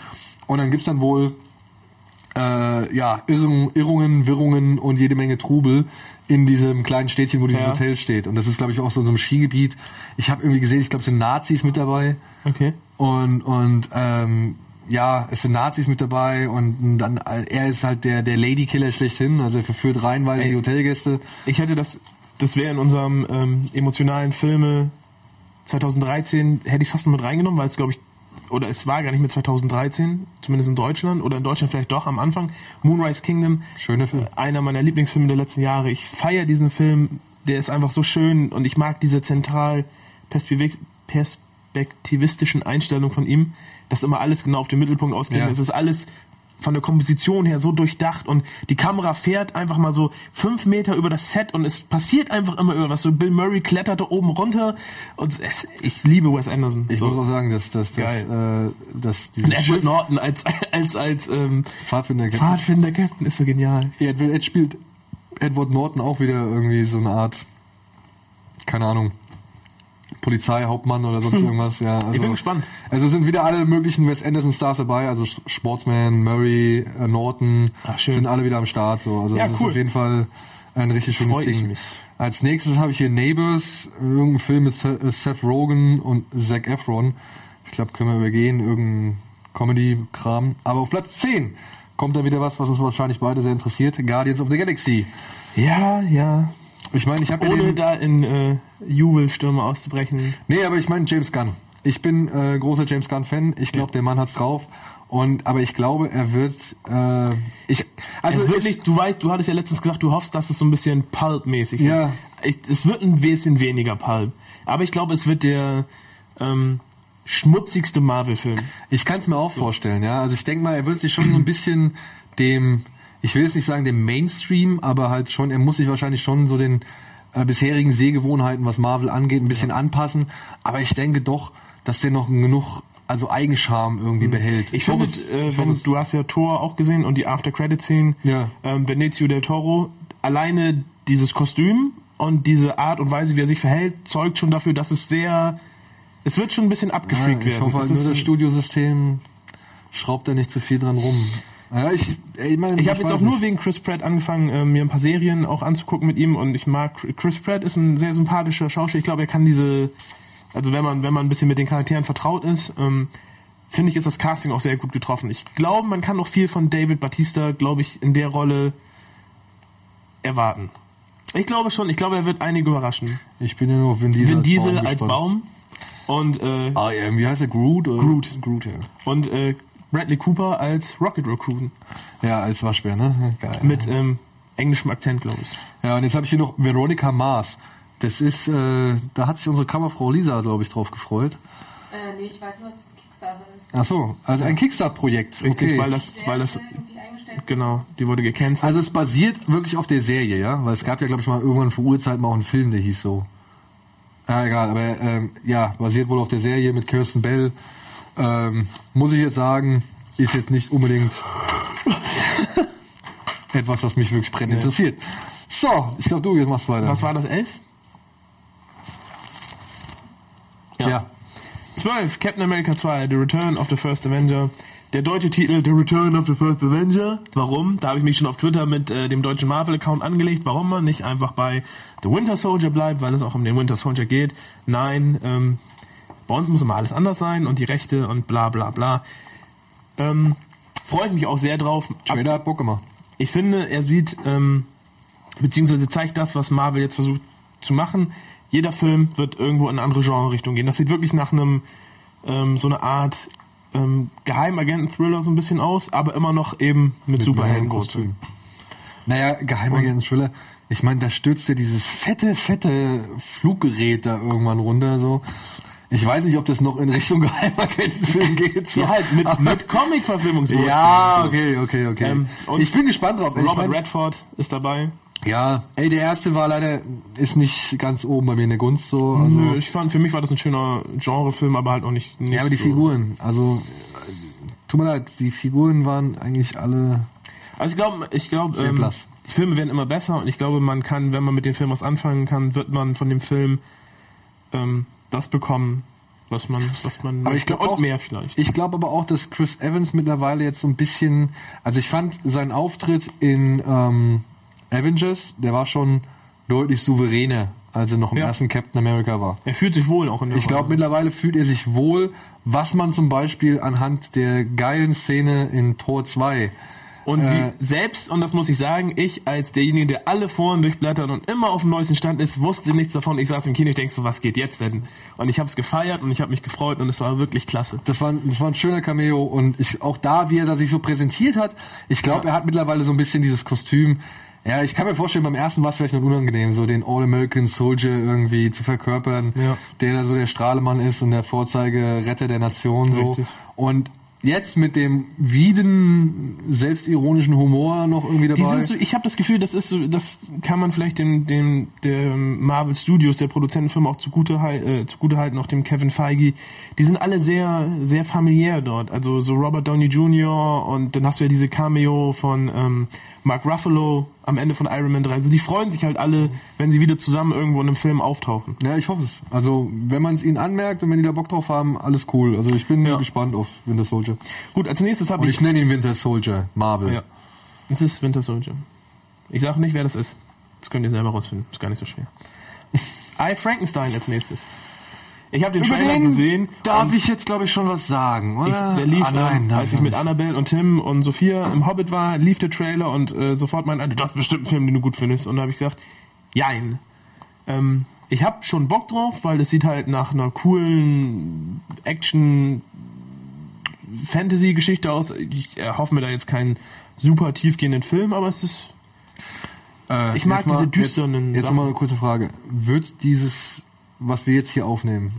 Und dann gibt's dann wohl äh, ja, Irrungen, Irrungen, Wirrungen und jede Menge Trubel in diesem kleinen Städtchen, wo dieses Ja. Hotel steht. Und das ist, glaube ich, auch so in so einem Skigebiet. Ich habe irgendwie gesehen, ich glaube, es sind Nazis mit dabei. Okay. Und, und ähm, ja, es sind Nazis mit dabei und dann er ist halt der, der Ladykiller schlechthin, also er verführt reihenweise Ey. die Hotelgäste. Ich hätte das, das wäre in unserem ähm, emotionalen Filme 2013, hätte ich es fast noch mit reingenommen, weil es glaube ich, oder es war gar nicht mehr 2013, zumindest in Deutschland, oder in Deutschland vielleicht doch am Anfang. Moonrise Kingdom, Schöner Film. einer meiner Lieblingsfilme der letzten Jahre. Ich feiere diesen Film, der ist einfach so schön und ich mag diese zentral perspektiv- perspektivistischen Einstellung von ihm, dass immer alles genau auf den Mittelpunkt ausgerichtet Ja. Es ist alles von der Komposition her so durchdacht und die Kamera fährt einfach mal so fünf Meter über das Set und es passiert einfach immer irgendwas. So Bill Murray kletterte oben runter und es, ich liebe Wes Anderson. Ich so. muss auch sagen, dass, dass, dass, äh, dass dieses Edward Schiff Norton als als als ähm, Pfadfinder Pfadfinder Captain ist so genial. Edward, Ed spielt Edward Norton auch wieder irgendwie so eine Art, keine Ahnung, Polizeihauptmann oder sonst (laughs) irgendwas. Ja, also, Ich bin gespannt. Also es sind wieder alle möglichen Wes Anderson Stars dabei, also Sportsman, Murray, äh, Norton, Ach, schön. sind alle wieder am Start. So. Also Ja, das cool. ist auf jeden Fall ein richtig schönes Freu ich Ding. mich. Als nächstes habe ich hier Neighbors, irgendein Film mit Seth äh, Seth Rogen und Zac Efron. Ich glaube, können wir übergehen, irgendein Comedy-Kram. Aber auf Platz 10 kommt dann wieder was, was uns wahrscheinlich beide sehr interessiert. Guardians of the Galaxy. Ja, ja. Ich meine, ich habe ja Ohne den... da in äh, Jubelstürme auszubrechen. Nee, aber ich meine James Gunn. Ich bin äh, großer James Gunn-Fan. Ich glaube, der Mann hat's drauf. Und aber ich glaube, er wird. Äh, ich, also es- wirklich, du weißt, du hattest ja letztens gesagt, du hoffst, dass es so ein bisschen Pulp-mäßig wird. Ja. ich, es wird ein bisschen weniger Pulp. Aber ich glaube, es wird der ähm, schmutzigste Marvel-Film. Ich kann es mir auch vorstellen, ja. Also ich denke mal, er wird sich schon so ein bisschen dem, ich will jetzt nicht sagen dem Mainstream, aber halt schon, er muss sich wahrscheinlich schon so den äh, bisherigen Sehgewohnheiten, was Marvel angeht, ein bisschen anpassen. Aber ich denke doch, dass der noch genug, also Eigenscham irgendwie behält. Ich finde, äh, ich wenn, du hast ja Thor auch gesehen und die After-Credit-Scene. Ja. Ähm, Benicio del Toro, alleine dieses Kostüm und diese Art und Weise, wie er sich verhält, zeugt schon dafür, dass es sehr, es wird schon ein bisschen ja, abgefreakt ich werden. hoffe halt nur, das Studiosystem schraubt da nicht zu viel dran rum. Ja, ich ich, mein, Ich habe jetzt auch nur nicht. wegen Chris Pratt angefangen, äh, mir ein paar Serien auch anzugucken mit ihm und ich mag Chris Pratt ist ein sehr sympathischer Schauspieler. Ich glaube, er kann diese, also wenn man wenn man ein bisschen mit den Charakteren vertraut ist, ähm, finde ich ist das Casting auch sehr gut getroffen. Ich glaube, man kann noch viel von David Batista, glaube ich, in der Rolle erwarten. Ich glaube schon. Ich glaube, er wird einige überraschen. Ich bin ja nur Vin Diesel, Vin Diesel Baum als. Baum und äh, Ah, ja, wie heißt er? Groot? Oder? Groot. Groot, ja. und äh, Bradley Cooper als Rocket Raccoon Ja, als Waschbär, ne? Geil. mit ähm, englischem Akzent, glaube ich. Ja, und jetzt habe ich hier noch Veronica Mars. Das ist, äh, da hat sich unsere Kammerfrau Lisa, glaube ich, drauf gefreut. Äh, nee, ich weiß nur, dass es Kickstarter ist. Ach so, also ein Kickstart-Projekt. Richtig, Okay. weil das, weil das, Serie irgendwie eingestellt genau, die wurde gecancelt. Also es basiert wirklich auf der Serie, ja? Weil es gab ja, glaube ich, mal irgendwann vor Urzeiten mal auch einen Film, der hieß so. Ah, egal, aber ähm, ja, basiert wohl auf der Serie mit Kirsten Bell. Ähm, muss ich jetzt sagen, ist jetzt nicht unbedingt (laughs) etwas, was mich wirklich brennend interessiert. So, ich glaube, du jetzt machst weiter. Was war das, elf? Ja. 12, Captain America 2, The Return of the First Avenger. Der deutsche Titel The Return of the First Avenger. Warum? Da habe ich mich schon auf Twitter mit äh, dem deutschen Marvel-Account angelegt, warum man nicht einfach bei The Winter Soldier bleibt, weil es auch um den Winter Soldier geht. Nein, ähm, bei uns muss immer alles anders sein und die Rechte und bla bla bla. Ähm, Freue ich mich auch sehr drauf. Trailer hat Bock gemacht. ich finde, er sieht, ähm, beziehungsweise zeigt das, was Marvel jetzt versucht zu machen. Jeder Film wird irgendwo in eine andere Genre-Richtung gehen. Das sieht wirklich nach einem, ähm, so eine Art ähm, Geheimagenten-Thriller so ein bisschen aus, aber immer noch eben mit, superhelden Kostüm. Naja, Geheimagenten-Thriller. Ich meine, da stürzt ja dieses fette, fette Fluggerät da irgendwann runter, so. Ich weiß nicht, ob das noch in Richtung (laughs) Geheimagentenfilm geht. So. Ja, halt mit, mit Comic-Verfilmungswurzeln. Ja, okay, okay, okay. Ähm, ich bin gespannt drauf. Ich Robert mein, Redford ist dabei. ja, ey, der erste war leider, ist nicht ganz oben bei mir in der Gunst, so. Also, Nö, ich fand, für mich war das ein schöner Genrefilm, aber halt auch nicht. nicht ja, aber die so. Figuren, also, tut mir leid, die Figuren waren eigentlich alle, Also ich glaube, ich glaube, ähm, blass. die Filme werden immer besser und ich glaube, man kann, wenn man mit dem Film was anfangen kann, wird man von dem Film ähm, das bekommen, was man, was man Aber ich und auch, mehr vielleicht. Ich glaube aber auch, dass Chris Evans mittlerweile jetzt so ein bisschen, also ich fand seinen Auftritt in ähm, Avengers, der war schon deutlich souveräner, als er noch im Ja. ersten Captain America war. er fühlt sich wohl auch in der Ich glaube, mittlerweile fühlt er sich wohl, was man zum Beispiel anhand der geilen Szene in Tor 2 und äh, wie selbst, und das muss ich sagen, ich als derjenige, der alle Foren durchblättert und immer auf dem neuesten Stand ist, wusste nichts davon. Ich saß im Kino, ich denke so, was geht jetzt denn? Und ich habe es gefeiert und ich habe mich gefreut und es war wirklich klasse. Das war, ein- das war ein schöner Cameo und ich, auch da, wie er da sich so präsentiert hat, ich glaube, er hat mittlerweile so ein bisschen dieses Kostüm. Ja, ich kann mir vorstellen, beim ersten war es vielleicht noch unangenehm, so den All-American Soldier irgendwie zu verkörpern, Ja. der da so der Strahlemann ist und der Vorzeigeretter der Nation so. Richtig. Und jetzt mit dem wieden, selbstironischen Humor noch irgendwie Die dabei. sind so, ich habe das Gefühl, das ist so, das kann man vielleicht dem, dem der Marvel Studios, der Produzentenfirma auch zugute, äh, zugute halten, auch dem Kevin Feige. Die sind alle sehr, sehr familiär dort. Also so Robert Downey Jr. und dann hast du ja diese Cameo von ähm, Mark Ruffalo am Ende von Iron Man 3. Also die freuen sich halt alle, wenn sie wieder zusammen irgendwo in einem Film auftauchen. ja, ich hoffe es. Also, wenn man es ihnen anmerkt und wenn die da Bock drauf haben, alles cool. Also, ich bin Ja. gespannt auf Winter Soldier. Gut, als nächstes habe Und ich ich nenne ihn Winter Soldier, Marvel. Ja. Es ist Winter Soldier. Ich sage nicht, wer das ist. Das könnt ihr selber rausfinden. Ist gar nicht so schwer. (laughs) I Frankenstein als nächstes. Ich habe den Über Trailer den gesehen. darf ich jetzt, glaube ich, schon was sagen, ich, oder? der lief, ah, nein, ähm, darf als ich mit. Annabelle und Tim und Sophia im Hobbit war, lief der Trailer und äh, sofort meinte, du hast bestimmt einen Film, den du gut findest. Und da habe ich gesagt, jein. Ähm, ich habe schon Bock drauf, weil es sieht halt nach einer coolen Action Fantasy-Geschichte aus. Ich erhoffe mir da jetzt keinen super tiefgehenden Film, aber es ist Äh, Ich mag mal- diese düsteren Jetzt, jetzt Sachen. noch mal eine kurze Frage. Wird dieses, was wir jetzt hier aufnehmen,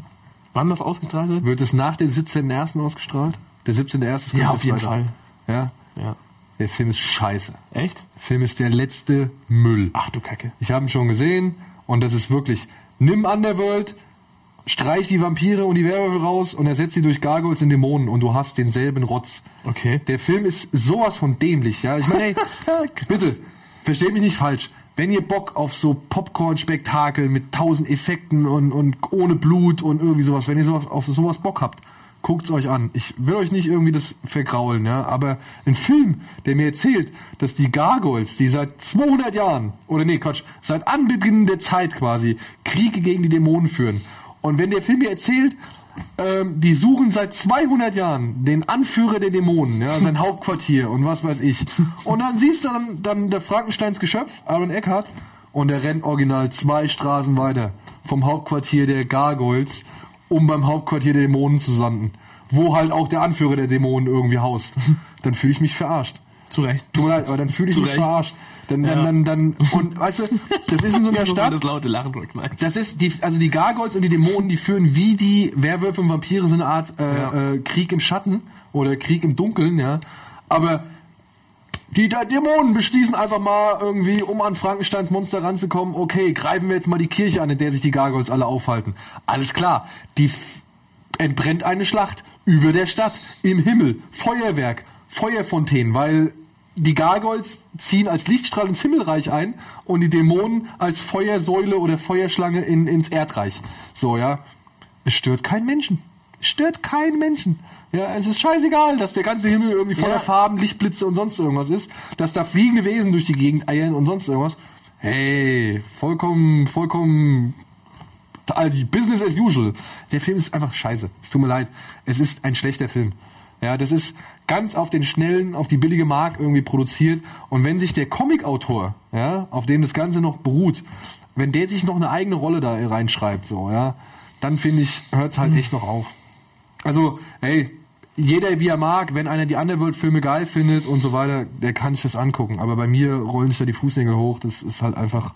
Wann das ausgestrahlt wird? wird es nach dem 17.01. ausgestrahlt? Der 17.01. ist Ja, auf jeden Freitag. Ja? Ja. Der Film ist scheiße. Echt? Der Film ist der letzte Müll. Ach du Kacke. Ich habe ihn schon gesehen und das ist wirklich, nimm Underworld, streich die Vampire und die Werwölfe raus und ersetz sie durch Gargoyles und Dämonen und du hast denselben Rotz. Okay. Der Film ist sowas von dämlich, ja. Ich meine, hey, (laughs) bitte, versteht mich nicht falsch. Wenn ihr Bock auf so Popcorn-Spektakel mit tausend Effekten und, und ohne Blut und irgendwie sowas, wenn ihr sowas, auf sowas Bock habt, guckt's euch an. Ich will euch nicht irgendwie das vergraulen, ja. Aber ein Film, der mir erzählt, dass die Gargoyles, die seit 200 Jahren, oder nee, Quatsch, seit Anbeginn der Zeit quasi, Kriege gegen die Dämonen führen. Und wenn der Film mir erzählt, ähm, die suchen seit 200 Jahren den Anführer der Dämonen, ja, sein (laughs) Hauptquartier und was weiß ich. Und dann siehst du dann, dann der Frankensteins Geschöpf, Aaron Eckhart, und der rennt original zwei Straßen weiter vom Hauptquartier der Gargoyles, um beim Hauptquartier der Dämonen zu landen. Wo halt auch der Anführer der Dämonen irgendwie haust. (laughs) Dann fühle ich mich verarscht. Zu Recht. Tut mir leid, aber dann fühle ich Zu mich Recht. verarscht. Dann, dann, Ja. dann, dann, und weißt du, das ist in so einer Stadt. das laute Lachen durchknallen. Das ist die, also die Gargoyles und die Dämonen, die führen wie die Werwölfe und Vampire so eine Art äh, Ja. äh, Krieg im Schatten oder Krieg im Dunkeln, ja. Aber die Dämonen beschließen einfach mal irgendwie, um an Frankensteins Monster ranzukommen, okay, greifen wir jetzt mal die Kirche an, in der sich die Gargoyles alle aufhalten. Alles klar, die entbrennt eine Schlacht über der Stadt, im Himmel, Feuerwerk, Feuerfontänen, weil die Gargoyles ziehen als Lichtstrahl ins Himmelreich ein und die Dämonen als Feuersäule oder Feuerschlange in, ins Erdreich. So, ja. Es stört keinen Menschen. Es stört keinen Menschen. Ja, es ist scheißegal, dass der ganze Himmel irgendwie voller Ja. Farben, Lichtblitze und sonst irgendwas ist, dass da fliegende Wesen durch die Gegend eiern und sonst irgendwas. Hey, vollkommen, vollkommen Business as usual. Der Film ist einfach scheiße. Es tut mir leid. Es ist ein schlechter Film. Ja, das ist ganz auf den schnellen, auf die billige Mark irgendwie produziert. Und wenn sich der Comicautor, ja, auf dem das Ganze noch beruht, wenn der sich noch eine eigene Rolle da reinschreibt, so, ja, dann finde ich, hört es halt echt noch auf. Also, hey, jeder wie er mag, wenn einer die Underworld-Filme geil findet und so weiter, der kann sich das angucken. Aber bei mir rollen sich da die Fußnägel hoch. Das ist halt einfach.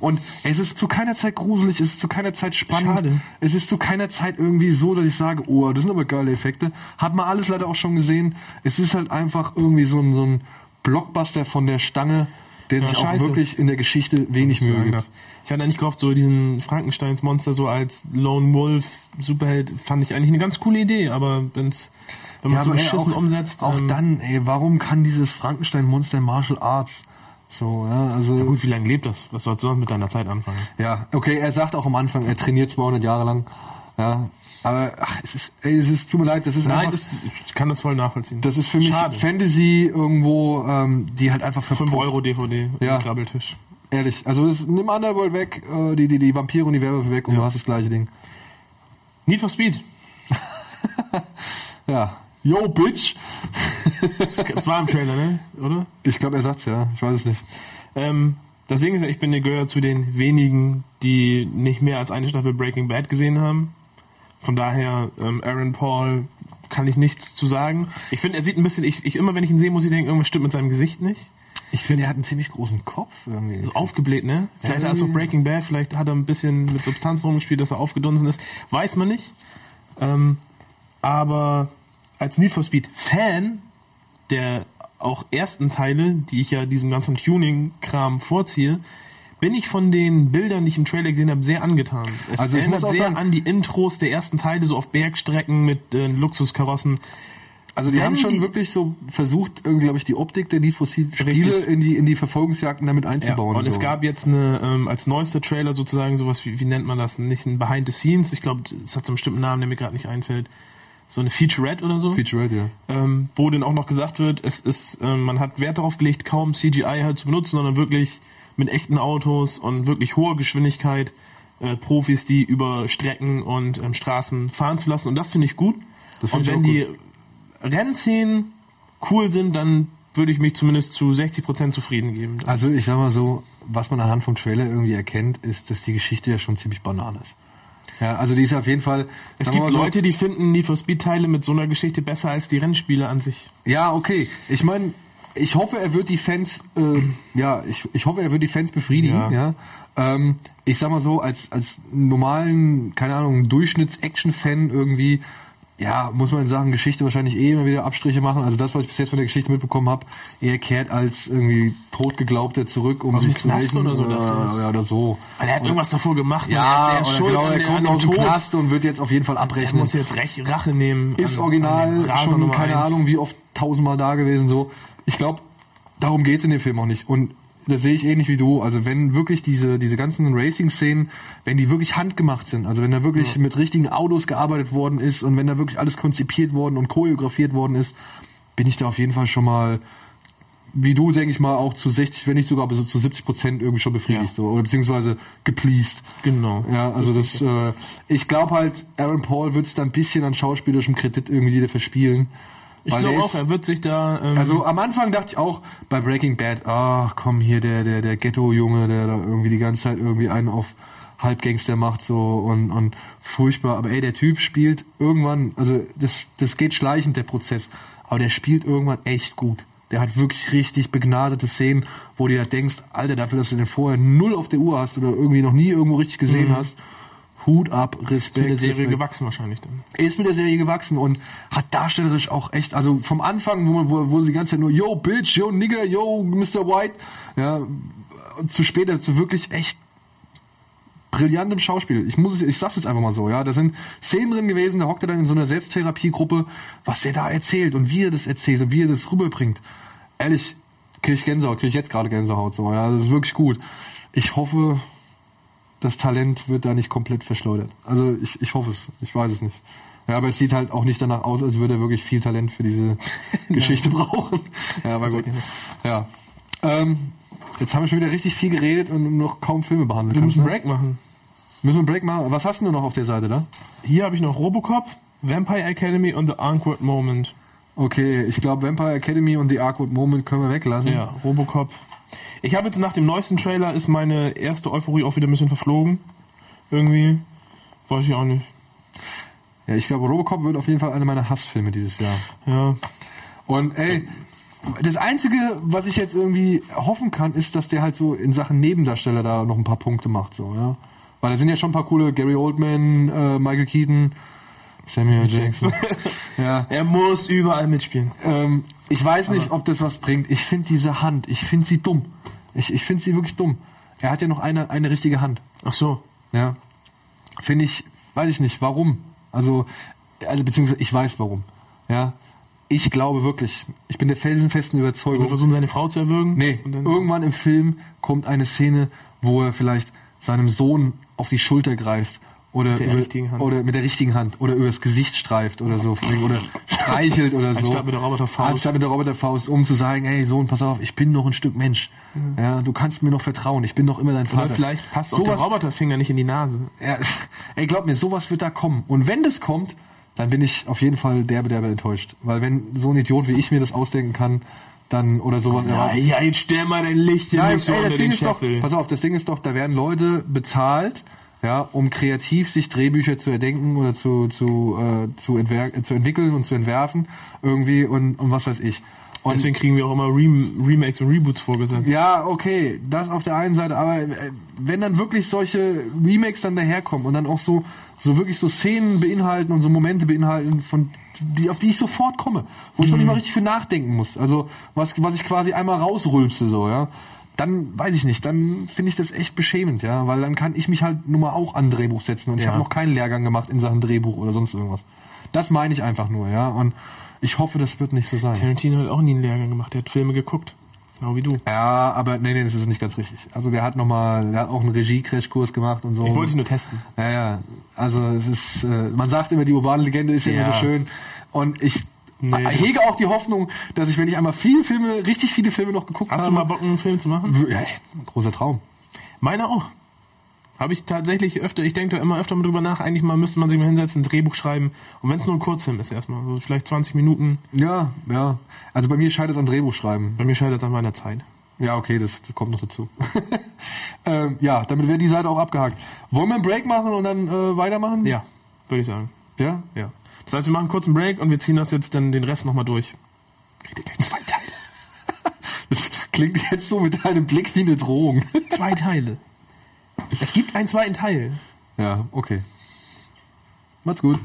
Und es ist zu keiner Zeit gruselig, es ist zu keiner Zeit spannend. Schade. Es ist zu keiner Zeit irgendwie so, dass ich sage, oh, das sind aber geile Effekte. Hat man alles leider auch schon gesehen. Es ist halt einfach irgendwie so ein, so ein Blockbuster von der Stange, der sich auch scheiße. wirklich in der Geschichte wenig Mühe gibt. Ich hatte eigentlich gehofft, so diesen Frankensteins Monster so als Lone Wolf Superheld fand ich eigentlich eine ganz coole Idee, aber wenn's, wenn man Ja, so aber ey, beschissen auch, umsetzt, Auch ähm, dann, ey, warum kann dieses Frankenstein-Monster Martial Arts? So, ja, also. ja gut, wie lange lebt das? Was sollst du sonst mit deiner Zeit anfangen? Ja, okay, er sagt auch am Anfang, er trainiert 200 Jahre lang. Ja, aber ach, es ist, ey, es ist, tut mir leid, das ist Nein, einfach, das, ich kann das voll nachvollziehen. das ist für mich Schade. Fantasy irgendwo, ähm, die halt einfach 5 verpufft. Euro DVD Ja. Krabbeltisch. Ehrlich, also das, nimm Underworld weg, äh, die, die, die Vampire und die Werwölfe weg und Ja. du hast das gleiche Ding. Need for Speed. (laughs) Ja. Yo, Bitch! Das war im Trailer, ne? Oder? Ich glaube, er sagt's ja, ich weiß es nicht. Ähm, das Ding ist ja, ich bin ja gehört zu den wenigen, die nicht mehr als eine Staffel Breaking Bad gesehen haben. Von daher, ähm, Aaron Paul kann ich nichts zu sagen. Ich finde, er sieht ein bisschen, ich, ich immer wenn ich ihn sehe, muss ich denken, irgendwas stimmt mit seinem Gesicht nicht. Ich finde, er hat einen ziemlich großen Kopf irgendwie. So aufgebläht, ne? Vielleicht Ja, hat er so. Breaking Bad, vielleicht hat er ein bisschen mit Substanz rumgespielt, dass er aufgedunsen ist. Weiß man nicht. Ähm, aber als Need for Speed Fan der auch ersten Teile, die ich ja diesem ganzen Tuning-Kram vorziehe, bin ich von den Bildern, die ich im Trailer gesehen habe, sehr angetan. Es Also erinnert sehr sagen- an die Intros der ersten Teile, so auf Bergstrecken mit äh, Luxuskarossen. Also die Wenn haben schon die- wirklich so versucht, irgendwie, glaube ich, die Optik der Need for Speed Spiele in die, in die Verfolgungsjagden damit Ja, einzubauen. und es so. gab jetzt eine, ähm, als neuester Trailer sozusagen sowas, wie, wie nennt man das? Nicht ein Behind the Scenes, ich glaube, es hat so einen bestimmten Namen, der mir gerade nicht einfällt. So eine Featurette oder so. Featurette, ja. ähm, wo dann auch noch gesagt wird, es ist, ähm, man hat Wert darauf gelegt, kaum CGI halt zu benutzen, sondern wirklich mit echten Autos und wirklich hoher Geschwindigkeit äh, Profis, die über Strecken und ähm, Straßen fahren zu lassen. Und das finde ich gut. Das und find ich wenn die Rennszenen cool sind, dann würde ich mich zumindest zu 60% zufrieden geben. Also ich sag mal so, was man anhand vom Trailer irgendwie erkennt, ist, dass die Geschichte ja schon ziemlich banal ist. Ja, also die ist auf jeden Fall. es gibt so, Leute, die finden Need for Speed Teile mit so einer Geschichte besser als die Rennspiele an sich. Ja, okay. Ich meine, ich hoffe, er wird die Fans, äh, ja, ich, ich hoffe, er wird die Fans befriedigen, ja. Ja. Ähm, ich sag mal so, als, als normalen, keine Ahnung, Durchschnitts-Action-Fan irgendwie, ja, muss man in Sachen Geschichte wahrscheinlich eh immer wieder Abstriche machen. Also das, was ich bis jetzt von der Geschichte mitbekommen habe, er kehrt als irgendwie totgeglaubter zurück, um Aus sich zu rächen. oder so, oder, ja, oder so. Weil er hat irgendwas davor gemacht. Ja, er ist oder ja schuld genau, er kommt aus dem. Knast und wird jetzt auf jeden Fall Er abrechnen. muss jetzt Rech, Rache nehmen. ist an- original an schon keine eins. Ahnung wie oft tausendmal da gewesen so. Ich glaube, darum geht's in dem Film auch nicht. Und das sehe ich ähnlich wie du. Also wenn wirklich diese, diese ganzen Racing-Szenen, wenn die wirklich handgemacht sind, also wenn da wirklich mit richtigen Autos gearbeitet worden ist und wenn da wirklich alles konzipiert worden und choreografiert worden ist, bin ich da auf jeden Fall schon mal, wie du, denke ich mal, auch zu 60, wenn nicht sogar bis zu 70 Prozent irgendwie schon befriedigt, Ja. so, oder beziehungsweise gepleased. Genau. Ja, also das, äh, ich glaube halt, Aaron Paul wird es da ein bisschen an schauspielerischem Kredit irgendwie wieder verspielen. Ich glaube auch, er wird sich da. Ähm, Also am Anfang dachte ich auch bei Breaking Bad, ach komm hier, der, der, der Ghetto-Junge, der da irgendwie die ganze Zeit irgendwie einen auf Halbgangster macht so und, und furchtbar. Aber ey, der Typ spielt irgendwann, also das, das geht schleichend, der Prozess, aber der spielt irgendwann echt gut. Der hat wirklich richtig begnadete Szenen, wo du ja denkst, Alter, dafür, dass du den vorher null auf der Uhr hast oder irgendwie noch nie irgendwo richtig gesehen hast, Hut ab, Respekt. Ist mit der Serie Respekt gewachsen wahrscheinlich dann. er ist mit der Serie gewachsen und hat darstellerisch auch echt, also vom Anfang, wo man wo, wo die ganze Zeit nur Yo Bitch, Yo Nigger, Yo Mr. White, ja, zu später zu wirklich echt brillantem Schauspiel. Ich muss es, ich sag's jetzt einfach mal so, ja, da sind Szenen drin gewesen, da hockt er dann in so einer Selbsttherapiegruppe, was er da erzählt und wie er das erzählt und wie er das rüberbringt. Ehrlich, krieg ich Gänsehaut, krieg ich jetzt gerade Gänsehaut so, ja, das ist wirklich gut. Ich hoffe, das Talent wird da nicht komplett verschleudert. Also ich, ich hoffe es, ich weiß es nicht. Ja, aber es sieht halt auch nicht danach aus, als würde er wirklich viel Talent für diese (laughs) Geschichte brauchen. Ja, aber gut. Ja. Ähm, jetzt haben wir schon wieder richtig viel geredet und noch kaum Filme behandelt. Wir müssen einen Break machen. Müssen wir einen Break machen? Was hast du noch auf der Seite da? Hier habe ich noch Robocop, Vampire Academy und The Awkward Moment. Okay, ich glaube Vampire Academy und The Awkward Moment können wir weglassen. Ja, Robocop. Ich habe jetzt nach dem neuesten Trailer ist meine erste Euphorie auch wieder ein bisschen verflogen. Irgendwie. Weiß ich auch nicht. ja ich glaube Robocop wird auf jeden Fall einer meiner Hassfilme dieses Jahr. Ja. Und ey, das Einzige, was ich jetzt irgendwie hoffen kann, ist, dass der halt so in Sachen Nebendarsteller da noch ein paar Punkte macht, so, ja. Weil da sind ja schon ein paar coole Gary Oldman, äh, Michael Keaton, Samuel Jackson. (laughs) ja. Er muss überall mitspielen. Ähm, ich weiß nicht, ob das was bringt. Ich finde diese Hand, ich finde sie dumm. Ich, ich finde sie wirklich dumm. Er hat ja noch eine, eine richtige Hand. Ach so. Ja. Finde ich, weiß ich nicht, warum. Also, also, beziehungsweise ich weiß warum. Ja. Ich glaube wirklich, ich bin der felsenfesten Wir Überzeugung. versuchen seine Frau zu erwürgen. Nee, irgendwann im Film kommt eine Szene, wo er vielleicht seinem Sohn auf die Schulter greift oder, der über, richtigen Hand. oder mit der richtigen Hand oder übers Gesicht streift oder so oder streichelt oder so. Anstatt mit der Roboterfaust. Anstatt mit der Roboterfaust, um zu sagen, hey Sohn, pass auf, ich bin noch ein Stück Mensch. Ja, du kannst mir noch vertrauen, ich bin noch immer dein Vater. Oder vielleicht passt auch der Sowas- Roboterfinger nicht in die Nase. ja, (laughs) ey, glaub mir, sowas wird da kommen. Und wenn das kommt, dann bin ich auf jeden Fall derbe, derbe enttäuscht. Weil wenn so ein Idiot wie ich mir das ausdenken kann, dann oder sowas Ja, erwartet. ja, jetzt stell mal dein Licht hier Nein, ey, das Ding ist doch, pass auf, das Ding ist doch, da werden Leute bezahlt, ja, um kreativ sich Drehbücher zu erdenken oder zu, zu, äh, zu, äh, zu entwickeln und zu entwerfen irgendwie und, und was weiß ich. Und Deswegen kriegen wir auch immer Rem Remakes und Reboots vorgesetzt. ja, okay, das auf der einen Seite, aber äh, wenn dann wirklich solche Remakes dann daherkommen und dann auch so, so wirklich so Szenen beinhalten und so Momente beinhalten, von die, auf die ich sofort komme, wo ich noch nicht mal richtig für nachdenken muss. Also was, was ich quasi einmal rausrülpse, so, ja. Dann weiß ich nicht, dann finde ich das echt beschämend, ja, weil dann kann ich mich halt nun mal auch an Drehbuch setzen und ich Ja. habe noch keinen Lehrgang gemacht in Sachen Drehbuch oder sonst irgendwas. Das meine ich einfach nur, ja. Und ich hoffe, das wird nicht so sein. Tarantino hat auch nie einen Lehrgang gemacht. Der hat Filme geguckt. Genau wie du. Ja, aber nee, nee, das ist nicht ganz richtig. Also der hat noch mal, der hat auch einen Regie-Crashkurs gemacht und so. Ich wollte dich nur testen. ja, ja. Also es ist, äh, man sagt immer, die urbane Legende ist ja, immer Ja. so schön. Und ich Nee. hege auch die Hoffnung, dass ich, wenn ich einmal viele Filme, richtig viele Filme noch geguckt Hast habe, du mal Bock, einen Film zu machen? ja, großer Traum. Meiner auch. Habe ich tatsächlich öfter, ich denke da immer öfter mal drüber nach, eigentlich mal müsste man sich mal hinsetzen, ein Drehbuch schreiben. Und wenn es nur ein Kurzfilm ist erstmal, so vielleicht 20 Minuten, Ja, ja. Also bei mir scheitert es am Drehbuchschreiben. bei mir scheitert es an meiner Zeit. Ja, okay, das kommt noch dazu. (laughs) ähm, ja, damit wäre die Seite auch abgehakt. Wollen wir einen Break machen und dann äh, weitermachen? Ja, würde ich sagen. Ja? Ja. Das heißt, wir machen kurz einen Break und wir ziehen das jetzt dann den Rest nochmal durch. Kriegt zwei Teile. (laughs) Das klingt jetzt so mit einem Blick wie eine Drohung. (laughs) Zwei Teile. Es gibt einen zweiten Teil. Ja, okay. Macht's gut.